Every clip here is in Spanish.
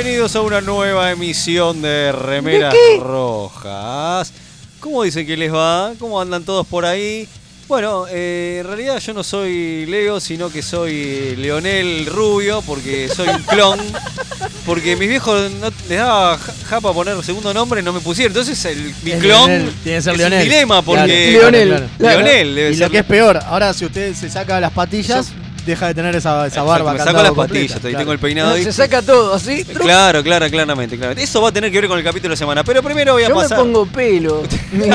Bienvenidos a una nueva emisión de Remeras Rojas. ¿Cómo dicen que les va? ¿Cómo andan todos por ahí? Bueno, eh, en realidad yo no soy Leo, sino que soy Leonel Rubio, porque soy un clon. Porque mis viejos no, les daba ja- japa poner segundo nombre, no me pusieron. Entonces el, mi Es clon Leonel, tiene que ser es Leonel. un dilema, porque... Claro, Leonel. claro. Claro. Leonel debe Y ser... lo que es peor, ahora si usted se saca las patillas, deja de tener esa, esa barba. me saco las completa, patillas, y claro. tengo el peinado ahí. Se saca todo, así. Claro, claro, claramente, claramente. Eso va a tener que ver con el capítulo de la semana. Pero primero voy a Yo me pasar. pongo pelo. Mi,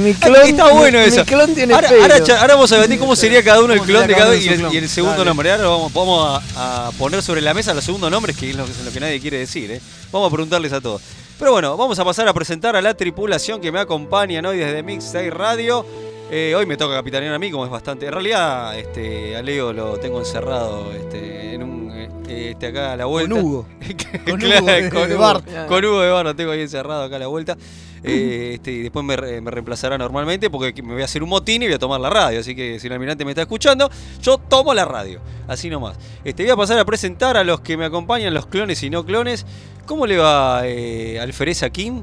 mi clon, Está bueno eso. Mi clon tiene ahora, pelo. ahora, vamos a debatir cómo sería cada uno el ¿Cómo clon de cada uno y el, y segundo Dale. nombre. Ahora vamos, vamos a, a poner sobre la mesa los segundos nombres, que es lo, que- lo que nadie quiere decir. ¿eh? Vamos a preguntarles a todos. Pero bueno, vamos a pasar a presentar a la tripulación que me acompañan hoy desde Mixtape Radio. Eh, hoy me toca capitanear a mí, como es bastante. En realidad, este, a Leo lo tengo encerrado este, en un. Este, acá a la vuelta. Con Hugo. Con Hugo de- con Hugo, Bart. con Hugo de Bar, lo tengo ahí encerrado acá a la vuelta. Eh, este, y después me, me reemplazará normalmente porque me voy a hacer un motín y voy a tomar la radio. Así que si el almirante me está escuchando, yo tomo la radio. Así nomás. Este, voy a pasar a presentar a los que me acompañan, los clones y no clones. ¿Cómo le va eh, Alfereza Kim?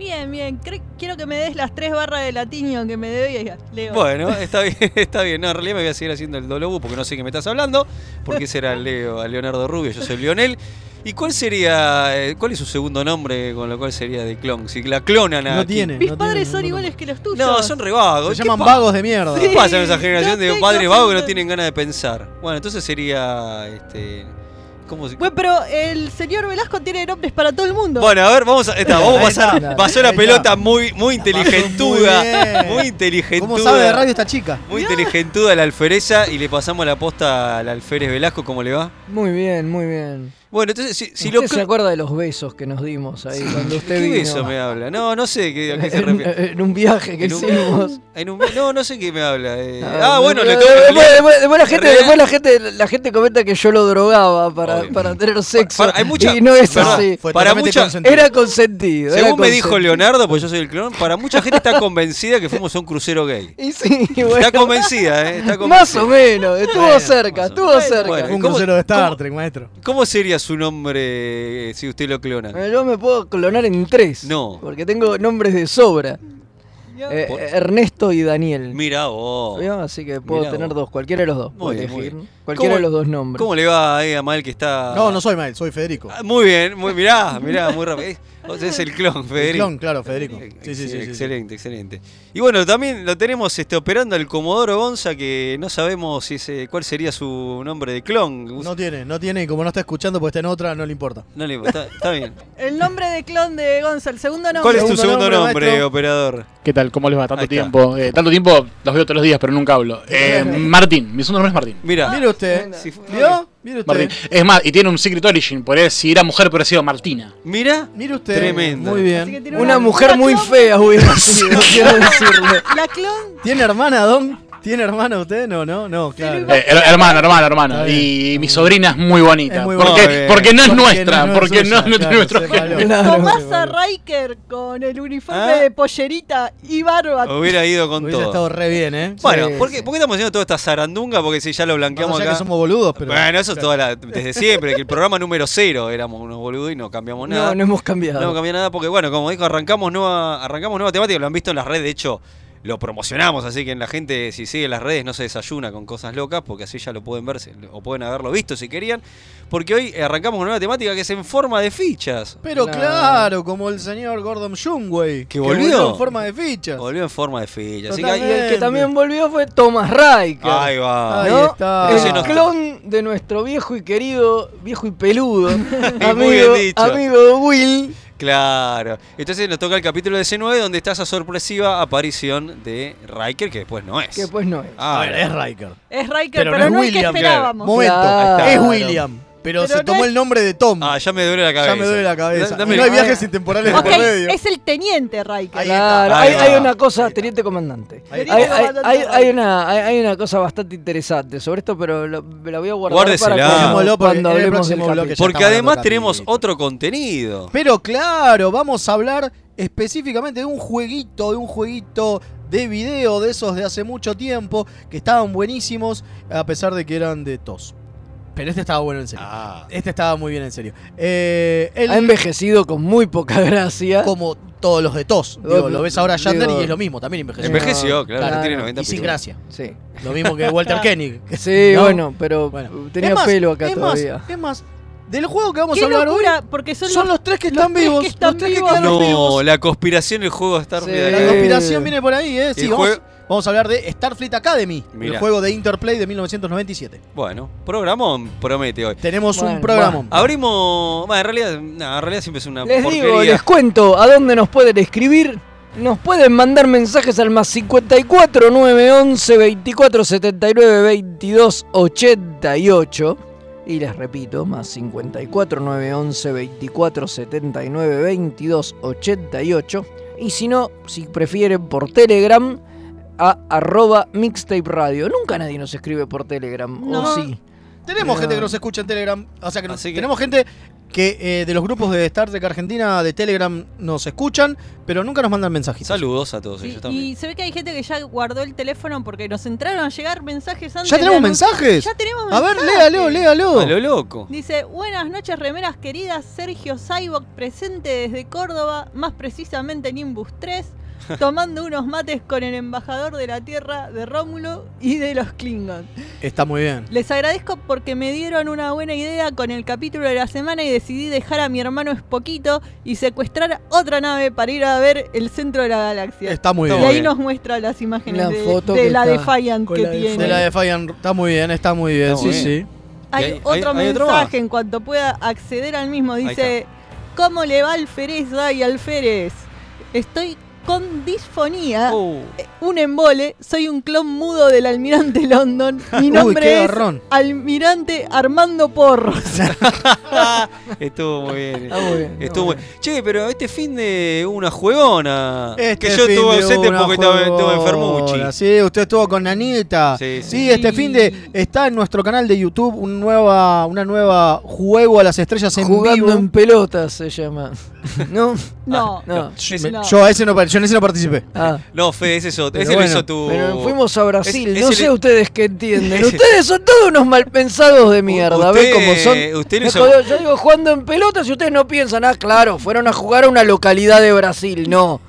Bien, bien. Cre- quiero que me des las tres barras de latinio que me debías, Leo. Bueno, está bien, está bien. No, en realidad me voy a seguir haciendo el Dolobu porque no sé qué me estás hablando. Porque ese era Leo, a Leonardo Rubio, yo soy Lionel. ¿Y cuál sería, eh, cuál es su segundo nombre con lo cual sería de clon? Si la clonan a No tiene. Mis no padres tiene son iguales que los tuyos. No, son re vagos. Se ¿Qué llaman vagos de mierda. ¿Qué Sí. pasa en esa generación no de padres vagos que no tienen ganas de pensar? Bueno, entonces sería este ¿cómo se- Bueno, pero el señor Velasco tiene nombres para todo el mundo. Bueno, a ver, vamos a, está, vamos a pasar. Pasó la pelota muy, muy inteligentuda. Muy inteligentuda. ¿Cómo sabe de radio esta chica? Muy inteligentuda la alfereza y le pasamos la posta al alférez Velasco, ¿cómo le va? Muy bien, muy bien. Bueno, entonces, si, si ¿Usted lo se acuerda de los besos que nos dimos ahí cuando usted ¿Qué vino? beso me habla? No, no sé qué, a qué se en, refiere. en un viaje que En un- hicimos. En un- no, no sé qué me habla. eh. Ah, Ah, bueno, le después, tengo después, después- después la en gente, después la gente, la gente comenta que yo lo drogaba para, para tener sexo. para- hay mucha- y no es ¿verdad? así. Fue Para mucha- consentido. Era consentido. era Según me dijo. Leonardo, pues yo soy el clon, para mucha gente está convencida que fuimos a un crucero gay. Y sí, bueno, Está convencida, ¿eh? Está convencida. más o menos. Estuvo Bueno, cerca, estuvo cerca. Bueno, Un ¿Cómo- crucero de Star Trek, maestro. ¿Cómo sería su nombre eh, si usted lo clona? Yo me puedo clonar en tres. No. Porque tengo nombres de sobra. Eh, Ernesto y Daniel. Mira vos. ¿Vio? Así que puedo Mirá tener vos. dos, cualquiera de los dos. Muy bien, muy elegir. bien. Cualquiera ¿Cómo- de los dos nombres. ¿Cómo le va ahí a Mal que está.? No, no soy Mael, soy Federico. Ah, Muy bien, muy, mirá, mirá, muy rápido. O sea, es el clon, Federico. El clon, claro, Federico. Eh, Sí, sí, sí. Excelente, excelente. Y bueno, también lo tenemos este, operando al Comodoro Gonza, que no sabemos si ese, cuál sería su nombre de clon. No tiene, no tiene, y como no está escuchando porque está en otra, no le importa. No le está, está bien. El nombre de clon de Gonza, el segundo nombre. ¿Cuál es tu Segundo segundo nombre, operador? ¿Qué tal? ¿Cómo les va? Tanto tiempo. Eh, tanto tiempo los veo todos los días, pero nunca hablo. Eh, Martín, mi segundo nombre es Martín. Mira, Mire usted. ¿Vio? Mire usted. Martín. Es más, y tiene un secret origin. Por él, si era mujer, pero ha sido Martina. mira, Mire usted. Tremendo. Muy bien. tiene Una mujer una muy clon- fea hubiera sido, quiero decirle. La clon. ¿Tiene hermana, Don? ¿Tiene hermana usted? No, no, no, claro. Eh, her- hermano, hermano, hermano. Y mi sobrina es muy bonita. Es muy porque, porque no es Porque nuestra, no es porque suya, no, no tiene claro, nuestro. Claro. Tomasa Riker con el uniforme Ah. de pollerita y barba. hubiera ido con Hubiese todo. estado re bien, ¿eh? Bueno, Sí, ¿por qué, sí. por qué estamos haciendo toda esta zarandunga? Porque si ya lo blanqueamos acá. que somos boludos, pero. Bueno, eso es toda la, desde siempre, que el programa número cero éramos unos boludos y no cambiamos nada. No, no hemos cambiado. No cambió nada porque, bueno, como dijo, arrancamos nueva, arrancamos nueva temática, lo han visto en las redes, de hecho, lo promocionamos, así que en la gente, si sigue las redes, no se desayuna con cosas locas, porque así ya lo pueden ver, o pueden haberlo visto si querían, porque hoy arrancamos una nueva temática que es en forma de fichas. Pero Claro. claro, como el señor Gordon Shumway. ¿Que volvió? en forma de fichas. Volvió en forma de fichas. Así que Y el que también volvió fue Thomas Riker. ahí va. Ahí está. El clon de nuestro viejo y querido, viejo y peludo, bien amigo, dicho. amigo Will. Claro. Entonces nos toca el capítulo de C9 donde está esa sorpresiva aparición de Riker, que después no es. Que pues no es. Ah, a ver, es Riker. Es Riker, Pero pero, no es no, el que William, esperábamos. Momento, Claro. es William. Pero, Pero se no tomó es- el nombre de Tom. Ah, ya me duele la cabeza. ya me duele la cabeza. Da- dame Y no el- hay viajes intemporales de Ok, por medio. es el teniente. Ahí Claro, Ahí hay, va. hay una cosa, teniente comandante. Ahí Hay, está. hay- una, hay, hay una cosa bastante interesante sobre esto, pero lo- me la voy a guardar Guárdesela. para cuando, Dejémoslo porque cuando en el hablemos del próximo bloque capítulo. Porque estamos además dando tenemos capítulo. otro contenido. Pero claro, vamos a hablar específicamente de un jueguito, de un jueguito de video de esos de hace mucho tiempo, que estaban buenísimos, a pesar de que eran de tos. Pero este estaba bueno en serio. Ah. Este estaba muy bien en serio. Eh, el- Ha envejecido con muy poca gracia. como todos los de TOS. Digo, lo ves ahora a Shatner Digo- y es lo mismo, también envejeció. Envejeció, claro, Claro. tiene 90 Y sin gracia. Sí. Lo mismo que Walter Koenig. Sí, ¿No? bueno, pero Bueno. tenía más, pelo acá es todavía. Más, es más, del juego que vamos Qué a hablar locura, porque hoy son, son los, los tres que los están tres que vivos. están los tres vivos. que quedaron No, vivos. la conspiración del juego Starfield. Sí. La conspiración viene por ahí, ¿eh? Sí, el vamos, vamos a hablar de Starfleet Academy, el Mirá. juego de Interplay de 1997. Bueno, programón promete hoy. Tenemos un Bueno, programa. Abrimos. Bueno, en realidad, no, en realidad siempre es una Les porquería. digo, les cuento a dónde nos pueden escribir. Nos pueden mandar mensajes al más 54 911 24 79 22 88. Y les repito, más 54 911 24 79 22 88. Y si no, si prefieren por Telegram, a arroba mixtape radio. Nunca nadie nos escribe por Telegram, No. ¿o sí? Tenemos No. gente que nos escucha en Telegram. O sea, que, nos- que- tenemos gente que eh, de los grupos de Star Trek Argentina de Telegram nos escuchan, pero nunca nos mandan mensajitos. Saludos a todos Sí, ellos también. y se ve que hay gente que ya guardó el teléfono porque nos entraron a llegar mensajes antes. ¿Ya tenemos mensajes? Ya tenemos A ver, mensajes. léalo, léalo. A lo loco. Dice, buenas noches remeras queridas, Sergio Saibok presente desde Córdoba, más precisamente en Imbus 3, tomando unos mates con el embajador de la Tierra de Rómulo y de los Klingon. Está muy bien. Les agradezco porque me dieron una buena idea con el capítulo de la semana y decidí dejar a mi hermano Espoquito y secuestrar otra nave para ir a ver el centro de la galaxia. Está muy Está y bien. muy ahí nos muestra las imágenes La de, foto de la Defiant que la tiene. De la de Defiant, está muy bien, está muy bien, Está sí, muy sí. bien. Hay, ¿Y hay- otro hay- hay otro mensaje en cuanto pueda acceder al mismo. Dice, ¿cómo le va al Ferez y Alférez? Estoy con disfonía, Uh, eh, un embole, soy un clon mudo del almirante London. Mi nombre es almirante Armando Porros. estuvo muy bien. Está muy bien. Estuvo muy... Che, pero este fin de hubo una juegona. Este que yo fin tuve de ausente porque estaba, estuve juegona. enfermuchi. Sí, usted estuvo con Nanita. Sí, Sí, sí. este fin de está en nuestro canal de YouTube un nueva, una nueva juego a las estrellas en Jugando vivo. en pelotas se llama. ¿No? No, No. Me- no. Yo a ese no, yo en ese no participé. Ah, No, Fede, es otro- Pero ese lo bueno, hizo tu. pero fuimos a Brasil. Es- no sé ustedes qué entienden. Ustedes son todos unos malpensados de mierda. Usted- ¿Ven cómo son? usted hizo- Yo digo jugando en pelotas y ustedes no piensan, ah, claro, fueron a jugar a una localidad de Brasil. No.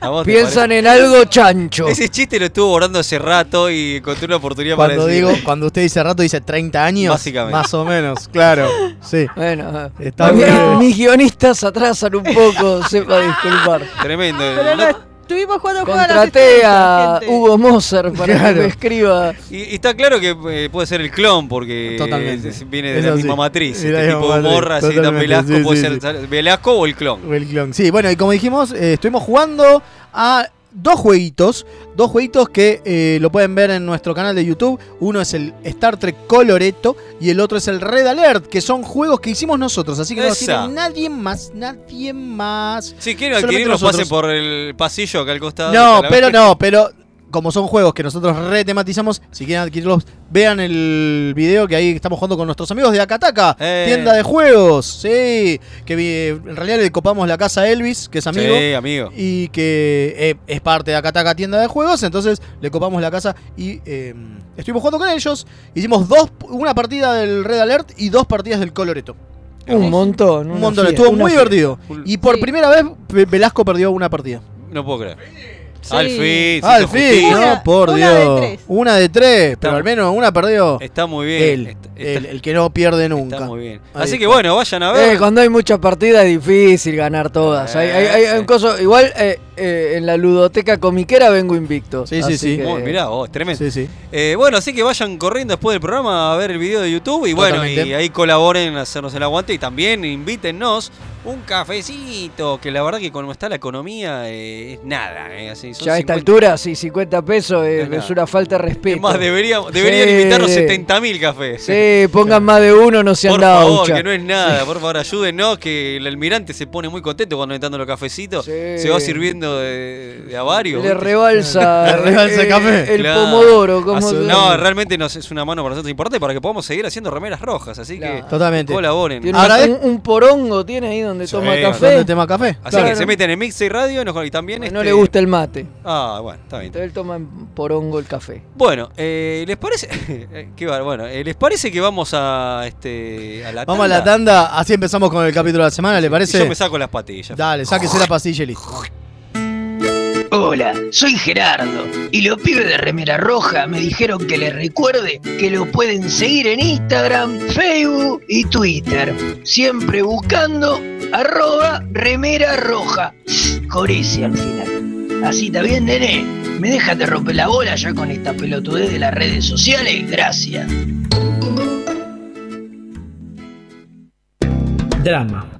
¿A vos te Piensan en algo chancho. Ese chiste lo estuvo borrando hace rato y encontré una oportunidad Cuando para digo, cuando usted dice rato dice 30 años, Básicamente. más o menos, claro. Sí. Bueno, Está mi- bien. mis guionistas atrasan un poco, sepa disculpar. Tremendo. pero No- no, estuvimos jugando a Contraté a gente. Hugo Moser para Claro. que me escriba. y, y está claro que eh, puede ser el clon porque Totalmente. es- viene de Eso la sí. misma matriz. De la Este tipo de morra, así Velasco sí, puede sí, ser Velasco o el clon. O el clon. Sí, bueno, y como dijimos, eh, estuvimos jugando a dos jueguitos. Dos jueguitos que eh, lo pueden ver en nuestro canal de YouTube. Uno es el Star Trek Coloreto y el otro es el Red Alert, que son juegos que hicimos nosotros. Así que no Esa. tiene nadie más, nadie más. Si quieren adquirirlos, pasen por el pasillo acá al costado. No, pero no, pero como son juegos que nosotros retematizamos, si quieren adquirirlos, vean el video que ahí estamos jugando con nuestros amigos de Akataka, Eh. tienda de juegos, sí, que en realidad le copamos la casa a Elvis, que es amigo. Sí, amigo. Y que eh, es parte de Akataka Tienda de Juegos, entonces le copamos la casa y eh, estuvimos jugando con ellos. Hicimos dos, una partida del Red Alert y dos partidas del Coloreto. Un montón. Un montón, fiesta, estuvo muy fiesta. divertido. Y por Sí. primera vez Ve- Velasco perdió una partida. No puedo creer. Sí. Al fin, Al fin, justicia. No, por una de Dios. tres. Una de tres, pero Está- al menos una perdió Está muy bien. él, Está, el, está- el que no pierde nunca. está muy bien. Ahí Así que está. bueno, vayan a ver. Eh, cuando hay mucha partida es difícil ganar todas. Hay, hay- hay un coso, igual eh, eh, en la ludoteca comiquera vengo invicto. Sí, sí, sí. que- Muy- mirá vos, tremendo. Sí, sí. Eh, bueno, así que vayan corriendo después del programa a ver el video de YouTube y bueno, Totalmente. y ahí colaboren a hacernos el aguante y también invítennos un cafecito, que la verdad que como está la economía eh, es nada. eh, así, son Ya a esta 50 altura, sí, 50 pesos eh, Es nada. es una falta de respeto. Es más, deberían, deberían Sí. invitarnos 70 mil cafés. Sí, pongan más de uno, no se han Por dado favor, ucha. que no es nada, por favor ayúdennos, que el almirante se pone muy contento cuando están dando los cafecitos. Sí. Se va sirviendo de, de avario. Le ¿viste? rebalsa, Le rebalsa el café. el Claro. pomodoro. ¿cómo Asu- se No, realmente nos es una mano para nosotros importante para que podamos seguir haciendo remeras rojas. Así Claro. que Totalmente. colaboren. Tiene Ahora un, un porongo tiene ahí donde Sí, toma ¿dónde ¿Dónde café. tema café? Así Claro. que se meten en Mix y Radio y, nos- y también. No este- le gusta el mate. Ah, bueno, está bien. Entonces él toma en porongo el café. Bueno, eh, ¿les parece? Qué bar- bueno, eh, ¿les parece que vamos a este a la Vamos a la tanda, así empezamos con el capítulo de la semana, ¿le Y parece? Yo me saco las patillas. Dale, sáquese la pastilla y listo. Hola, soy Gerardo y los pibes de Remera Roja me dijeron que les recuerde que lo pueden seguir en Instagram, Facebook y Twitter, siempre buscando arroba Remera Roja, con al final. Así está bien, nene. ¿Me dejas de romper la bola ya con esta pelotudez de las redes sociales? Gracias. Drama.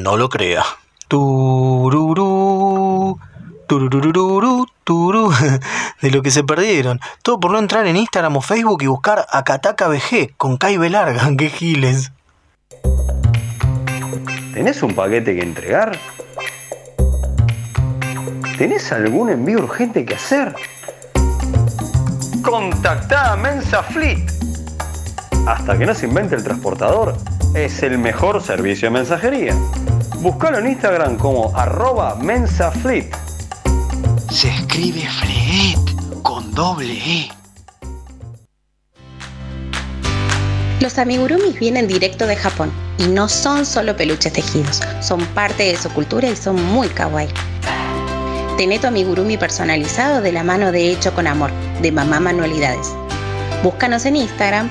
no lo crea. Tururú, tururururu, turú. De lo que se perdieron. Todo por no entrar en Instagram o Facebook y buscar Akataka BG con Kai B larga. ¡Qué giles! ¿Tenés un paquete que entregar? ¿Tenés algún envío urgente que hacer? Contactá a Mensa Fleet. Hasta que no se invente el transportador, es el mejor servicio de mensajería. Búscalo en Instagram como arroba mensafleet. Se escribe Fred con doble E. Los amigurumis vienen directo de Japón y no son solo peluches tejidos, son parte de su cultura y son muy kawaii. Tené tu amigurumi personalizado de la mano de Hecho con Amor, de Mamá Manualidades. Búscanos en Instagram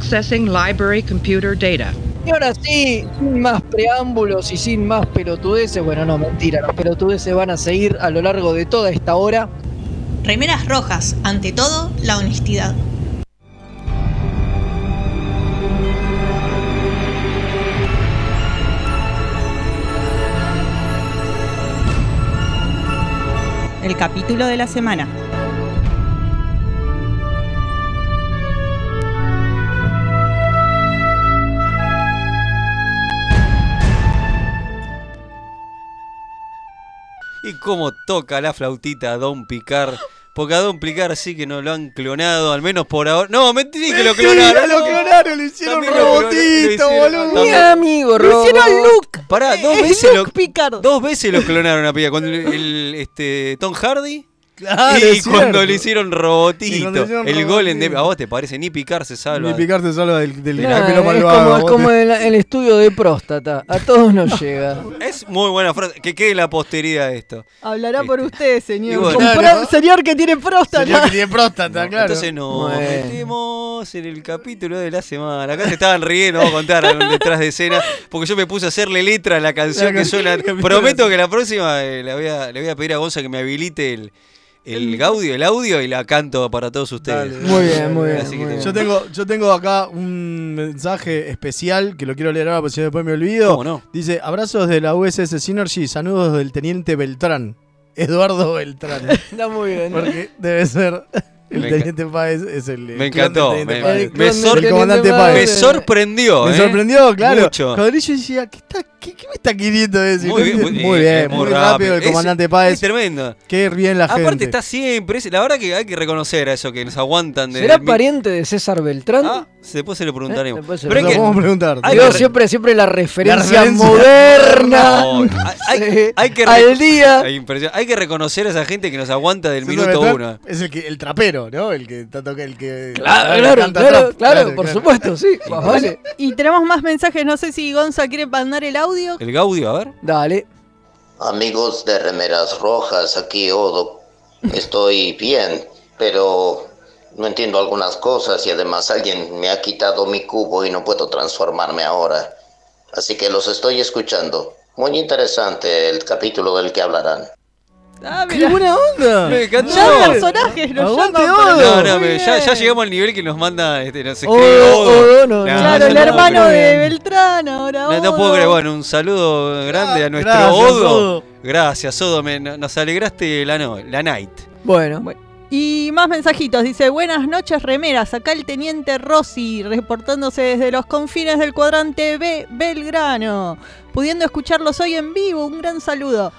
Accessing library computer data. Y ahora sí, sin más preámbulos y sin más pelotudeces, bueno, no, mentira, los pelotudeces van a seguir a lo largo de toda esta hora. Remeras rojas, ante todo, la honestidad. El capítulo de la semana. Y cómo toca la flautita a Don Picar. Porque a Don Picar sí que no lo han clonado, al menos por ahora. No, mentí que lo clonaron. lo no. clonaron, le hicieron robotito, boludo. Mi amigo, Lo hicieron. Luke. Pará, dos Es veces lo, Picard. dos veces lo clonaron a Pilla. Cuando el, el, este, Tom Hardy Claro, y es cuando le hicieron robotito, cuando le hicieron el gol en robotito. a vos te parece ni picar se salva. Ni picar se salva del, del Nah, es malvado. como, como te- el, el estudio de próstata. A todos nos llega. Es muy buena frase. Que quede la posteridad esto. Hablará por usted, señor. Bueno. Claro. Señor que tiene próstata. Señor que tiene próstata, claro. Entonces nos Bueno. metemos en el capítulo de la semana. Acá se estaban riendo, vamos a contar detrás de escena, porque yo me puse a hacerle letra a la canción La que suena. Prometo de- que la próxima eh, le, voy a, le voy a pedir a Gonza que me habilite el, el audio, el audio y la canto para todos ustedes. Dale, Muy bien, muy bien. Muy. Yo tengo, yo tengo acá un mensaje especial que lo quiero leer ahora porque si después me olvido. ¿Cómo no? Dice, abrazos de la USS Synergy, saludos del teniente Beltrán. Eduardo Beltrán. Está muy bien. Porque debe ser el Me teniente Páez, es el Me encantó, teniente me, sor- el comandante Páez. sorprendió. Me ¿eh? sorprendió, claro. Mucho. Cuando yo decía, ¿qué, está, qué, qué me está queriendo decir? Muy bien, muy, muy, bien, muy rápido el comandante Es Páez. tremendo. Qué bien la gente. Aparte está siempre, es- la verdad que hay que reconocer a eso que nos aguantan. desde ¿Será el pariente de César Beltrán? Ah, después se lo preguntaremos. Eh, después se Pero lo hay que, Lo podemos preguntar. hay Digo que re- siempre, siempre la referencia, referencia moderna. No, hay, hay- Sí. hay que Al día. Hay, que reconocer a esa gente que nos aguanta del César minuto Beltrán uno. Es el, que, el trapero, ¿no? El que el que. Claro, el que claro, claro, trap. claro, por supuesto, sí. Y tenemos más mensajes. No sé si Gonza quiere mandar el audio. El Gaudio, a ver. Dale. Amigos de Remeras Rojas, aquí Odo. Estoy bien, pero no entiendo algunas cosas y además alguien me ha quitado mi cubo y no puedo transformarme ahora. Así que los estoy escuchando. Muy interesante el capítulo del que hablarán. Ah, ¡Qué buena onda! Me encantó. Ya personajes nos Aguante llaman para- Odo. No, no, ya, llegamos al nivel que nos manda, este, nos Odo, escribe Odo. Odo, no, Claro, el no, hermano no, de no. Beltrán ahora. No, no puedo creer, bueno, un saludo grande a nuestro Gracias, Odo. Odo. Gracias, Odo, me- nos alegraste la, no, la night. Bueno, Y más mensajitos. Dice, buenas noches, remeras. Acá el teniente Rossi, reportándose desde los confines del cuadrante B, Belgrano. Pudiendo escucharlos hoy en vivo, un gran saludo.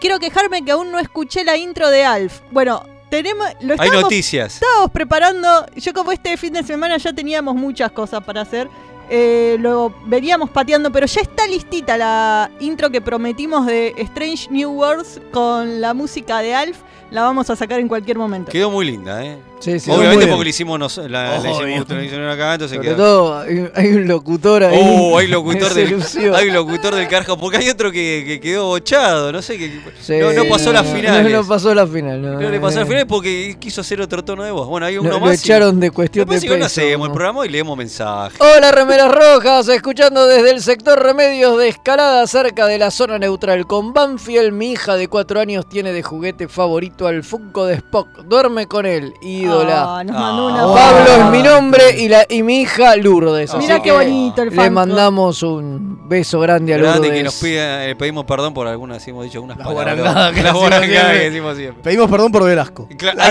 Quiero quejarme que aún no escuché la intro de Alf. Bueno, tenemos... Lo Hay noticias. estábamos preparando... Yo como este fin de semana ya teníamos muchas cosas para hacer. eh, lo veníamos pateando, pero ya está listita la intro que prometimos de Strange New Worlds con la música de Alf. La vamos a sacar en cualquier momento. Quedó muy linda, ¿eh? Sí, sí. Obviamente porque le hicimos, nos, la, la hicimos, Obvio. la acá, entonces Sobre quedó. todo, hay, hay un locutor ahí. Oh, hay locutor del, hay locutor del carajo, porque hay otro que, que quedó bochado, no sé, que Sí, no, no pasó las no, finales. No, no pasó la final. No, No le pasó al final porque quiso hacer otro tono de voz. Bueno, hay Lo, uno lo más. y- echaron de cuestión de no peso. hacemos el programa y leemos mensajes. Hola Remeras Rojas, escuchando desde el sector Remedios de Escalada cerca de la zona neutral. Con Banfield, mi hija de 4 años tiene de juguete favorito al Funko de Spock. Duerme con él, ídola. Ah, nos mandó Ah. Pablo es mi nombre y, la, y mi hija Lourdes. Mirá así qué que bonito el Le Funko. mandamos un beso grande a Grande Lourdes. que nos pida, eh, pedimos perdón por algunas, hemos dicho algunas Las palabras. que Las decimos guarangadas que siempre. decimos siempre. Pedimos perdón por Velasco. Ahí está.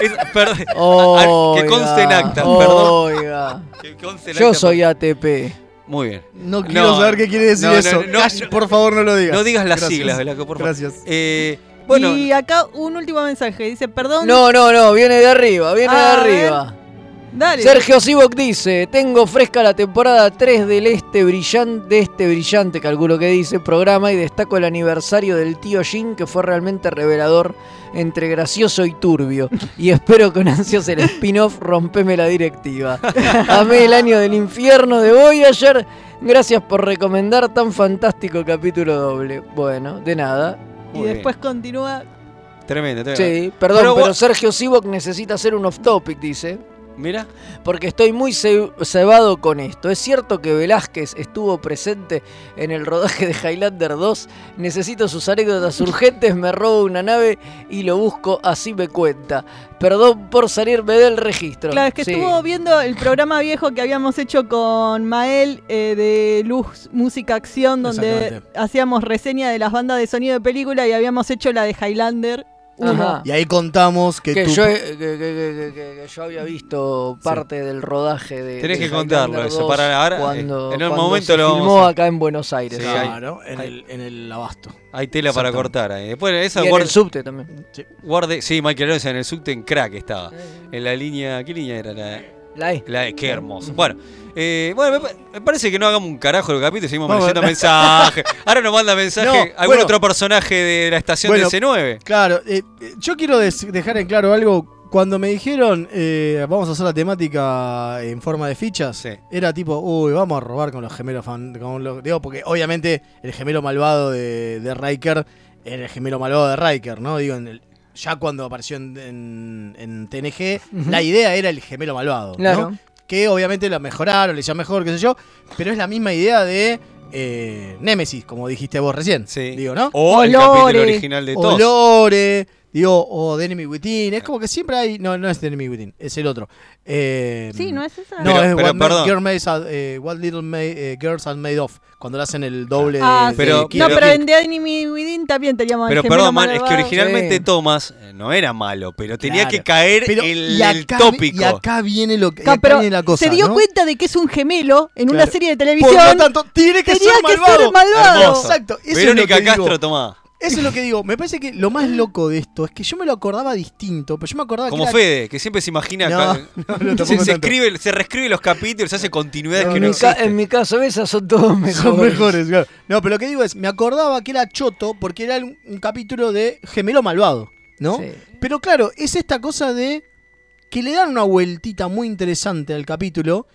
Es- que conste en acta, perdón. Oiga. Que conste en Yo acta, soy ATP. Muy bien. No quiero No, saber qué quiere decir no, no, eso. no, Cash, no. por favor, no lo digas. No digas las Gracias. siglas, Velasco, por favor. Gracias. Eh, bueno, Y acá un último mensaje. Dice, perdón. No, no, no, viene de arriba, viene de arriba. Dale. Sergio Sivok dice, tengo fresca la temporada 3 del este brillante, de este brillante, calculo que dice, programa y destaco el aniversario del tío Jin que fue realmente revelador entre gracioso y turbio. Y espero con ansias el spin-off Rompeme la directiva. Amé el año del infierno de Voyager. Gracias por recomendar tan fantástico capítulo doble. Bueno, de nada. Y después continúa. tremendo. tremendo. Sí, perdón, Pero Sergio Sivok necesita hacer un off-topic, dice. Mira, Porque estoy muy ce- cebado con esto. Es cierto que Velázquez estuvo presente en el rodaje de Highlander 2. Necesito sus anécdotas urgentes. Me robo una nave y lo busco, así me cuenta. Perdón por salirme del registro. Claro, es que Sí. estuvo viendo el programa viejo que habíamos hecho con Mael eh, de Luz Música Acción, donde hacíamos reseña de las bandas de sonido de película y habíamos hecho la de Highlander. Uno. Y ahí contamos que, Que tu- yo, que, que- que- que- que yo había visto parte del rodaje de. Tenés de que contarlo eso, 2 para ahora, eh, Cuando, en un cuando momento se lo vamos filmó a- acá en Buenos Aires. Sí, Sí. hay- Claro, en el, en el abasto. hay tela para cortar ahí. Después esa Y en el subte también. guarde- sí, Michael Lorenzo en el subte en crack estaba. En la línea, ¿qué línea era? La, La E. La E, qué hermoso. Bueno, eh, bueno me, pa- me parece que no hagamos un carajo el capítulo seguimos Vamos. leyendo mensajes. Ahora nos manda mensaje No, algún bueno. otro personaje de la estación Bueno, de C9. Claro, eh, eh, yo quiero dejar en claro algo. Cuando me dijeron eh, vamos a hacer la temática en forma de fichas, era tipo, uy, vamos a robar con los gemelos fan. Con los, digo, porque obviamente el gemelo malvado de, de Riker era el gemelo malvado de Riker, ¿no? Digo, en el- ya cuando apareció en, en- en TNG, la idea era el gemelo malvado. ¿no? Claro. Que obviamente lo mejoraron, le hicieron mejor, qué sé yo. Pero es la misma idea de. Eh, Nemesis, como dijiste vos recién. Digo, ¿no? O el capítulo original de. Olore, digo, o The Enemy Within. Es como que siempre hay. No, no es The Enemy Within, es el otro. Eh, Sí, ¿no es esa? No, Pero- es pero, What, perdón. Girl Made eh, What Little Ma- eh, Girls Are Made Of. Cuando le hacen el doble Ah, de. sí. pero- no, pero- en The Enemy Within también teníamos Pero perdón, man, es que originalmente Sí. Thomas eh, no era malo, pero tenía Claro. que caer Pero- el, y el acá- tópico. Y acá viene lo que. acá pero viene la cosa. se dio ¿no? cuenta de que es un gemelo en una Claro. serie de televisión. Por lo tanto, tiene que tenía ser que malvado. ser malvado. Exacto. Eso Verónica es lo que Castro, digo. tomá. Eso es lo que digo. Me parece que lo más loco de esto es que yo me lo acordaba distinto. Pero yo me acordaba Como que. era- Fede, que siempre se imagina. No, ca- no, no, tampoco se, tanto. escribe, se reescribe los capítulos, se hace continuidades que en, no mi ca- existen. en mi caso, esas son todos mejores. Son mejores, claro. No, pero lo que digo es, me acordaba que era choto porque era un, un capítulo de Gemelo Malvado, ¿no? Sí. Pero claro, es esta cosa de que le dan una vueltita muy interesante al capítulo.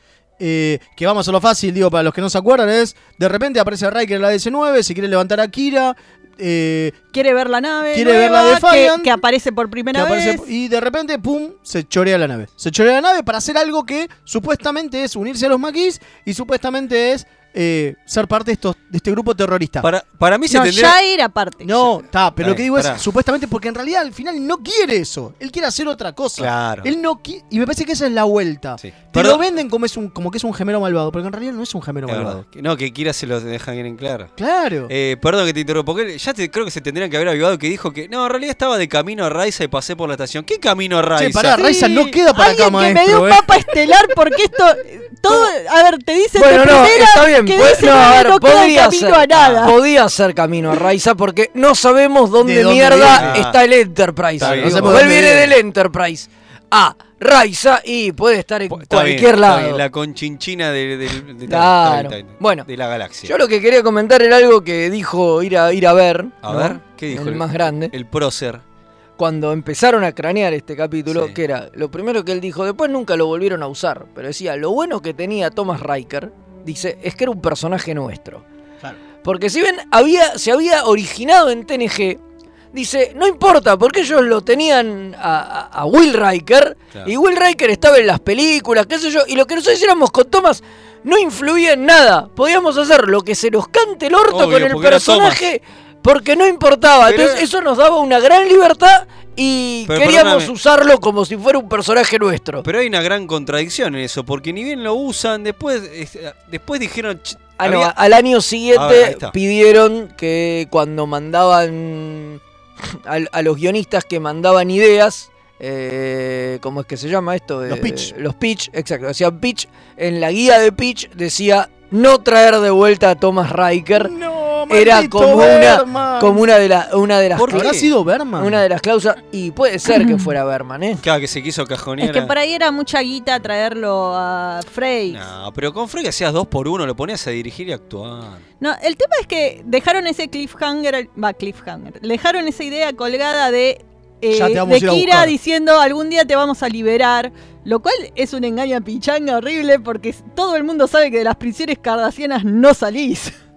eh, que vamos a lo fácil, digo, para los que no se acuerdan, es de repente aparece Riker en la DC9, se quiere levantar a Kira. Eh, Quiere ver la nave. Quiere ver la nueva, Defiant, que, que aparece por que primera aparece- vez. y de repente, pum, se chorea la nave. Se chorea la nave para hacer algo que supuestamente es unirse a los maquis y supuestamente es eh, ser parte de, estos, de este grupo terrorista. Para, para mí se no, tendría. ya era parte. No, está, pero lo que digo pará. es supuestamente porque en realidad al final no quiere eso. Él quiere hacer otra cosa. Claro. Él no qui- y me parece que esa es la vuelta. Te Perdón. lo venden como es un como que es un gemelo malvado, pero en realidad no es un gemelo malvado. No, que Kira se lo dejan bien en claro. Claro. Eh, perdón que te interrumpa, porque ya te, creo que se tendrían que haber avivado que dijo que no, en realidad estaba de camino a Raiza y pasé por la estación. ¿Qué camino a Raiza? Che, pará, Raiza no queda para Alguien acá, que me dé maestro. un eh. mapa estelar porque esto todo a ver te dice Bueno, de no, primera está bien. Que pues- dice no, a ver, no camino ser, a nada. podía ser camino a Raiza porque no sabemos dónde, ¿De dónde mierda viene? está el Enterprise. Está bien. No él viene viene. del Enterprise a Raiza y puede estar en Está bien, cualquier está lado. bien, la conchinchina de, de- de- de- Claro. bien, bien. Bueno, de la galaxia. Yo lo que quería comentar era algo que dijo ir a, ir a ver. A ¿no? ver, ¿qué dijo? El más grande. El prócer. Cuando empezaron a cranear este capítulo, Sí. que era lo primero que él dijo, después nunca lo volvieron a usar, pero decía, lo bueno que tenía Thomas Riker, dice, es que era un personaje nuestro. Porque si bien había, se había originado en TNG, dice, no importa, porque ellos lo tenían a, Will Riker, Claro. y Will Riker estaba en las películas, qué sé yo, y lo que nosotros hiciéramos con Thomas no influía en nada. Podíamos hacer lo que se nos cante el orto Obvio, con el porque personaje, porque no importaba. Pero- Entonces eso nos daba una gran libertad y Pero queríamos perdóname. usarlo como si fuera un personaje nuestro. Pero hay una gran contradicción en eso, porque ni bien lo usan, después, es- después dijeron. "Ch, Ah, no, al año ver, siguiente pidieron que cuando mandaban a, a los guionistas que mandaban ideas, eh, ¿cómo es que se llama esto? Los Eh, pitch. Los pitch, exacto. Hacían pitch. En la guía de pitch decía no traer de vuelta a Thomas Riker. Era como una, como una de, la- una de las ¿Por qué habrá sido Berman? Una de las cláusulas. Y puede ser que fuera Berman, ¿eh? Claro, que se quiso cajonear. Es que por ahí era mucha guita traerlo a Frey. No, pero con Frey hacías dos por uno, lo ponías a dirigir y actuar. No, el tema es que dejaron ese cliffhanger, va, cliffhanger, dejaron esa idea colgada de, eh, Ya te vamos de Kira diciendo algún día te vamos a liberar, lo cual es un engaño a pichanga horrible porque todo el mundo sabe que de las prisiones cardasianas no salís.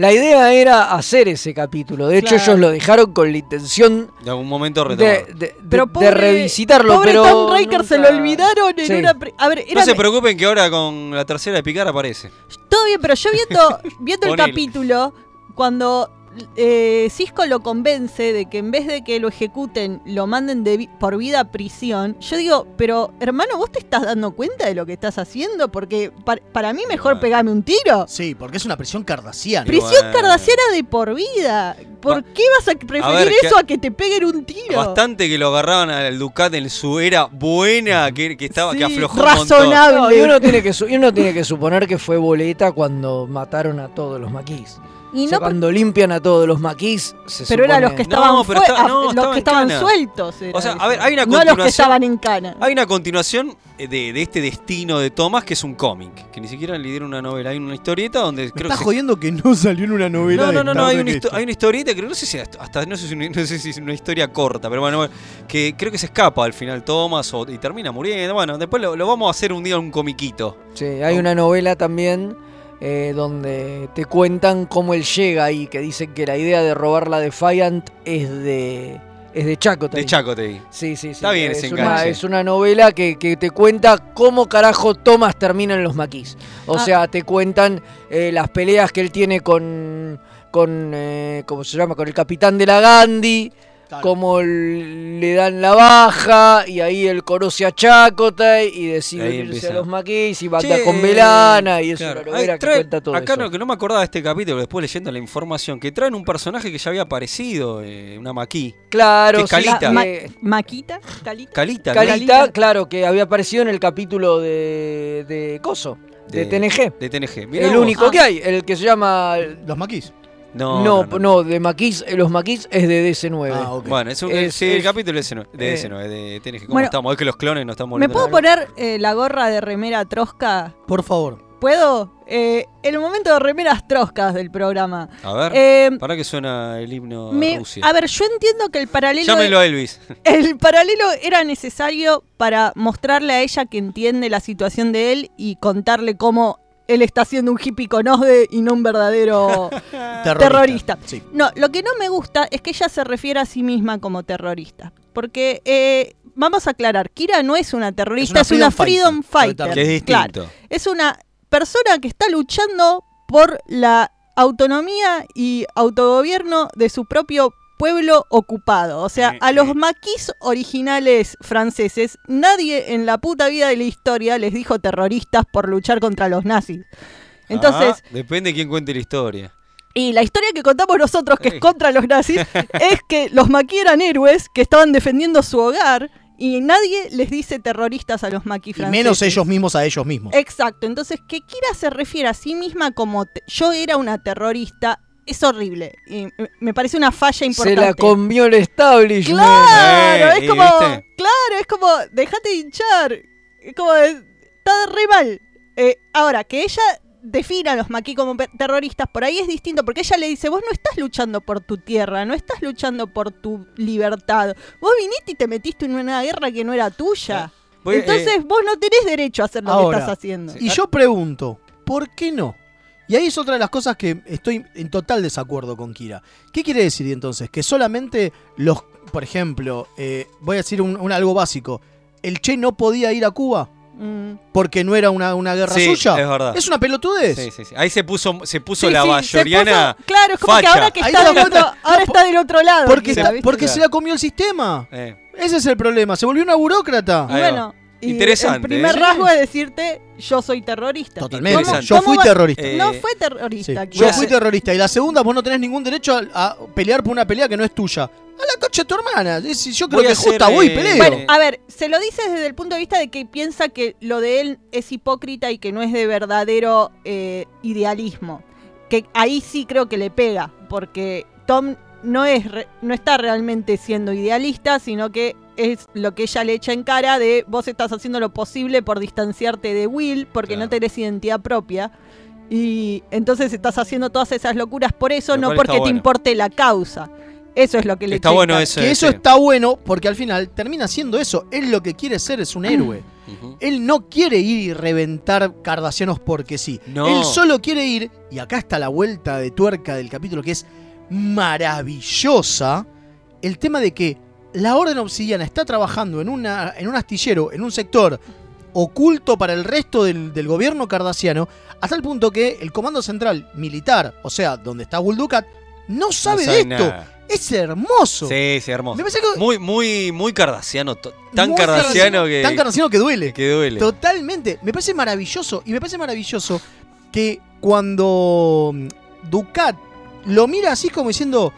La idea era hacer ese capítulo. De hecho, Claro. ellos lo dejaron con la intención De algún momento de, retomar. de- de- Pero de pobre- revisitarlo. Pobre pero Tom Riker se lo olvidaron en Sí. una... pri- A ver, era No se preocupen que ahora con la tercera de picar aparece. Todo bien, pero yo viendo, viendo el capítulo, cuando eh, Cisco lo convence de que en vez de que lo ejecuten, lo manden de vi- por vida a prisión, yo digo, pero hermano, ¿vos te estás dando cuenta de lo que estás haciendo? Porque par- para mí mejor pegame un tiro. Sí, porque es una prisión cardasiana. Prisión cardasiana de por vida. ¿Por qué vas a preferir A ver, eso que- a que te peguen un tiro? Bastante que lo agarraban al Ducat en su era buena, que, que estaba, que Sí, aflojó un montón. No, y, uno tiene que uno tiene que suponer que fue boleta cuando mataron a todos los maquis. Y O sea, no por- cuando limpian a todos los maquis, se Pero eran los que supone- estaban, No, pero fue- está- ah, no, los que estaban cana. sueltos. era O sea, a ver, hay una no los que continuación- estaban en cana. Hay una continuación eh, de, de este destino de Thomas que es un cómic, que ni siquiera le dieron una novela. Hay una historieta donde creo que se- jodiendo que no salió en una novela. No, no, no, no, hay una, hay una historieta que no sé si hasta, hasta- no, sé si, no sé si es una historia corta, pero bueno, bueno, que creo que se escapa al final Thomas o- y termina muriendo. Bueno, después lo, lo vamos a hacer un día un comiquito. Sí, hay una novela también eh, donde te cuentan cómo él llega ahí, que dicen que la idea de robar la Defiant es de es de Chakotay. De Chakotay. Sí, sí, sí. Está bien es ese una, es una novela que, que te cuenta cómo carajo Thomas termina en los maquis. O Ah. sea, te cuentan eh, las peleas que él tiene con, con eh, ¿cómo se llama? Con el capitán de la Gandhi. Cómo l- le dan la baja y ahí él conoce a Chakotay y decide Ahí irse empieza. a los maquis y banda Che, con Velana y es claro, una ahí que cuenta todo Acá eso. no, que no me acordaba de este capítulo, después leyendo la información, que traen un personaje que ya había aparecido, eh, una maquí. Claro, que es sí, Calita. Ma- ¿Maquita? ¿Calita? Calita, ¿no? Calita, claro, que había aparecido en el capítulo de, de Coso, de, TNG. De TNG. Mirá el vos. único que hay, el que se llama... Los maquis. No, No, no, no, de Maquis, eh, los Maquis es de DC9. Ah, ok. Bueno, es un, Es- sí, el capítulo es de, eh, ese, no, es de TNG. ¿Cómo Bueno, estamos? Es que los clones no estamos ¿Me puedo poner eh, la gorra de remera trosca? Por favor. ¿Puedo? Eh, el momento de remeras troscas del programa. A ver, Eh, para que suena el himno Me- Rusia. a ver, yo entiendo que el paralelo... Llámelo a Elvis. El paralelo era necesario para mostrarle a ella que entiende la situación de él y contarle cómo él está siendo un hippie con OSDE y no un verdadero terrorista. Sí. No, lo que no me gusta es que ella se refiere a sí misma como terrorista. Porque, eh, vamos a aclarar, Kira no es una terrorista, es una freedom freedom fighter, fighter. Que es distinto. Claro. Es una persona que está luchando por la autonomía y autogobierno de su propio pueblo ocupado. O sea, a los maquis originales franceses, nadie en la puta vida de la historia les dijo terroristas por luchar contra los nazis. Entonces, Ah, depende de quién cuente la historia. y la historia que contamos nosotros, que es contra los nazis, es que los maquis eran héroes que estaban defendiendo su hogar y nadie les dice terroristas a los maquis Y franceses. menos ellos mismos a ellos mismos. Exacto, entonces que Kira se refiere a sí misma como yo era una terrorista es horrible. Y me- parece una falla Se importante. la comió el establishment. Claro, Eh, es ¿y como, viste? claro, es como, déjate de hinchar. Es como, eh, está re mal. Eh, ahora, que ella defina a los maquis como terroristas, por ahí es distinto, porque ella le dice, vos no estás luchando por tu tierra, no estás luchando por tu libertad. Vos viniste y te metiste en una guerra que no era tuya. Voy- Entonces eh, vos no tenés derecho a hacer lo Ahora, que estás haciendo. Y yo pregunto, ¿por qué no? Y ahí es otra de las cosas que estoy en total desacuerdo con Kira. ¿Qué quiere decir entonces? Que solamente los, por ejemplo, eh, voy a decir un, un algo básico, ¿el Che no podía ir a Cuba? Mm. Porque no era una, una guerra Sí, suya. es verdad. Es una pelotudez. Sí, sí, sí. Ahí se puso, se puso Sí, la bayoriana. claro, es como que ahora que está del otro, cuenta. ahora está del otro lado. Porque, Kira, está- porque se la comió el sistema. Eh. Ese es el problema. Se volvió una burócrata. Bueno, y Interesante, el primer ¿eh? rasgo es decirte yo soy terrorista. Totalmente. ¿Cómo- Yo cómo fui va- terrorista. No Eh, fue terrorista. Yo Kira. fui terrorista. Y la segunda, vos no tenés ningún derecho a, a pelear por una pelea que no es tuya. A la coche de tu hermana. Yo creo Voy que justa voy y eh, peleo. Bueno, a ver, se lo dice desde el punto de vista de que piensa que lo de él es hipócrita y que no es de verdadero eh, idealismo. Que ahí sí creo que le pega, porque Tom no es re- no está realmente siendo idealista, sino que es lo que ella le echa en cara de vos estás haciendo lo posible por distanciarte de Will, porque no tenés identidad propia. Y entonces estás haciendo todas esas locuras por eso, Lo no porque te importe la causa. Eso es lo que le Está echa en bueno cara. eso. que eso sí. está bueno porque al final termina siendo eso. Él lo que quiere ser es un héroe. Él no quiere ir y reventar cardasianos porque sí. No. Él solo quiere ir, y acá está la vuelta de tuerca del capítulo que es maravillosa, el tema de que la Orden Obsidiana está trabajando en, una, en un astillero, en un sector oculto para el resto del, del gobierno cardasiano, hasta el punto que el Comando Central Militar, o sea, donde está Guldukat, no sabe, sabe de esto. nada. Es hermoso. Sí, sí, hermoso. Me parece que- Muy, muy, muy cardasiano. Tan cardasiano que. Tan cardasiano que duele. Que duele. Totalmente. Me parece maravilloso. Y me parece maravilloso que cuando Ducat lo mira así como diciendo,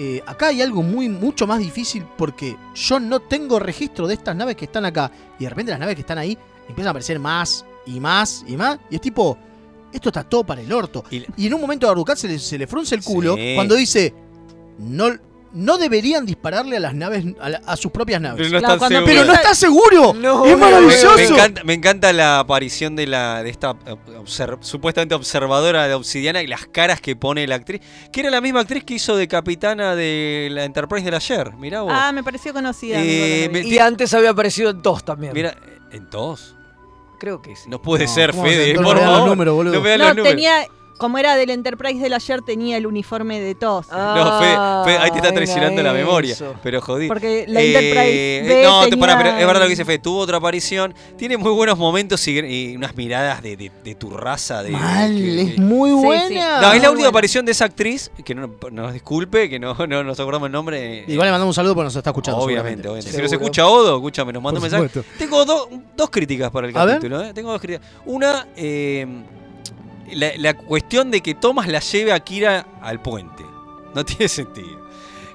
eh, acá hay algo muy mucho más difícil porque yo no tengo registro de estas naves que están acá. Y de repente las naves que están ahí empiezan a aparecer más y más y más. Y es tipo esto está todo para el orto. Y, en un momento a Arducat se le, se le frunce el culo Sí. cuando dice no no deberían dispararle a las naves a, la- a sus propias naves Pero no pero está seguro No, es maravilloso Me, me encanta, me encanta la aparición de la de esta eh, supuestamente observadora de Obsidiana y las caras que pone la actriz, que era la misma actriz que hizo de capitana de la Enterprise del ayer. Mirá vos. Ah, me pareció conocida. Eh, me- Y antes había aparecido en dos también. Mira, en dos. Creo que sí. No puede No, ser, ¿cómo Fede, no me por dan los números, No no, como era del Enterprise del ayer, tenía el uniforme de TOS. No, Fede, Fede, ahí te está Ah, traicionando la memoria. Pero jodí. Porque la Eh, Enterprise B No, te- tenía- pará, pero es verdad lo que dice Fede. Tuvo otra aparición. Tiene muy buenos momentos y, y unas miradas de, de- de tu raza. De, mal que- es muy buena sí. No, es la última buena. aparición de esa actriz. Que no nos disculpe, que no, no nos acordamos el nombre. igual le mandamos un saludo porque nos está escuchando Obviamente, obviamente. Si Seguro. nos escucha Odo, escúchame, nos manda un mensaje. Tengo do- dos críticas para el A ver. capítulo. ¿eh? Tengo dos críticas. Una, eh, la, la cuestión de que Thomas la lleve a Kira al puente. No tiene sentido.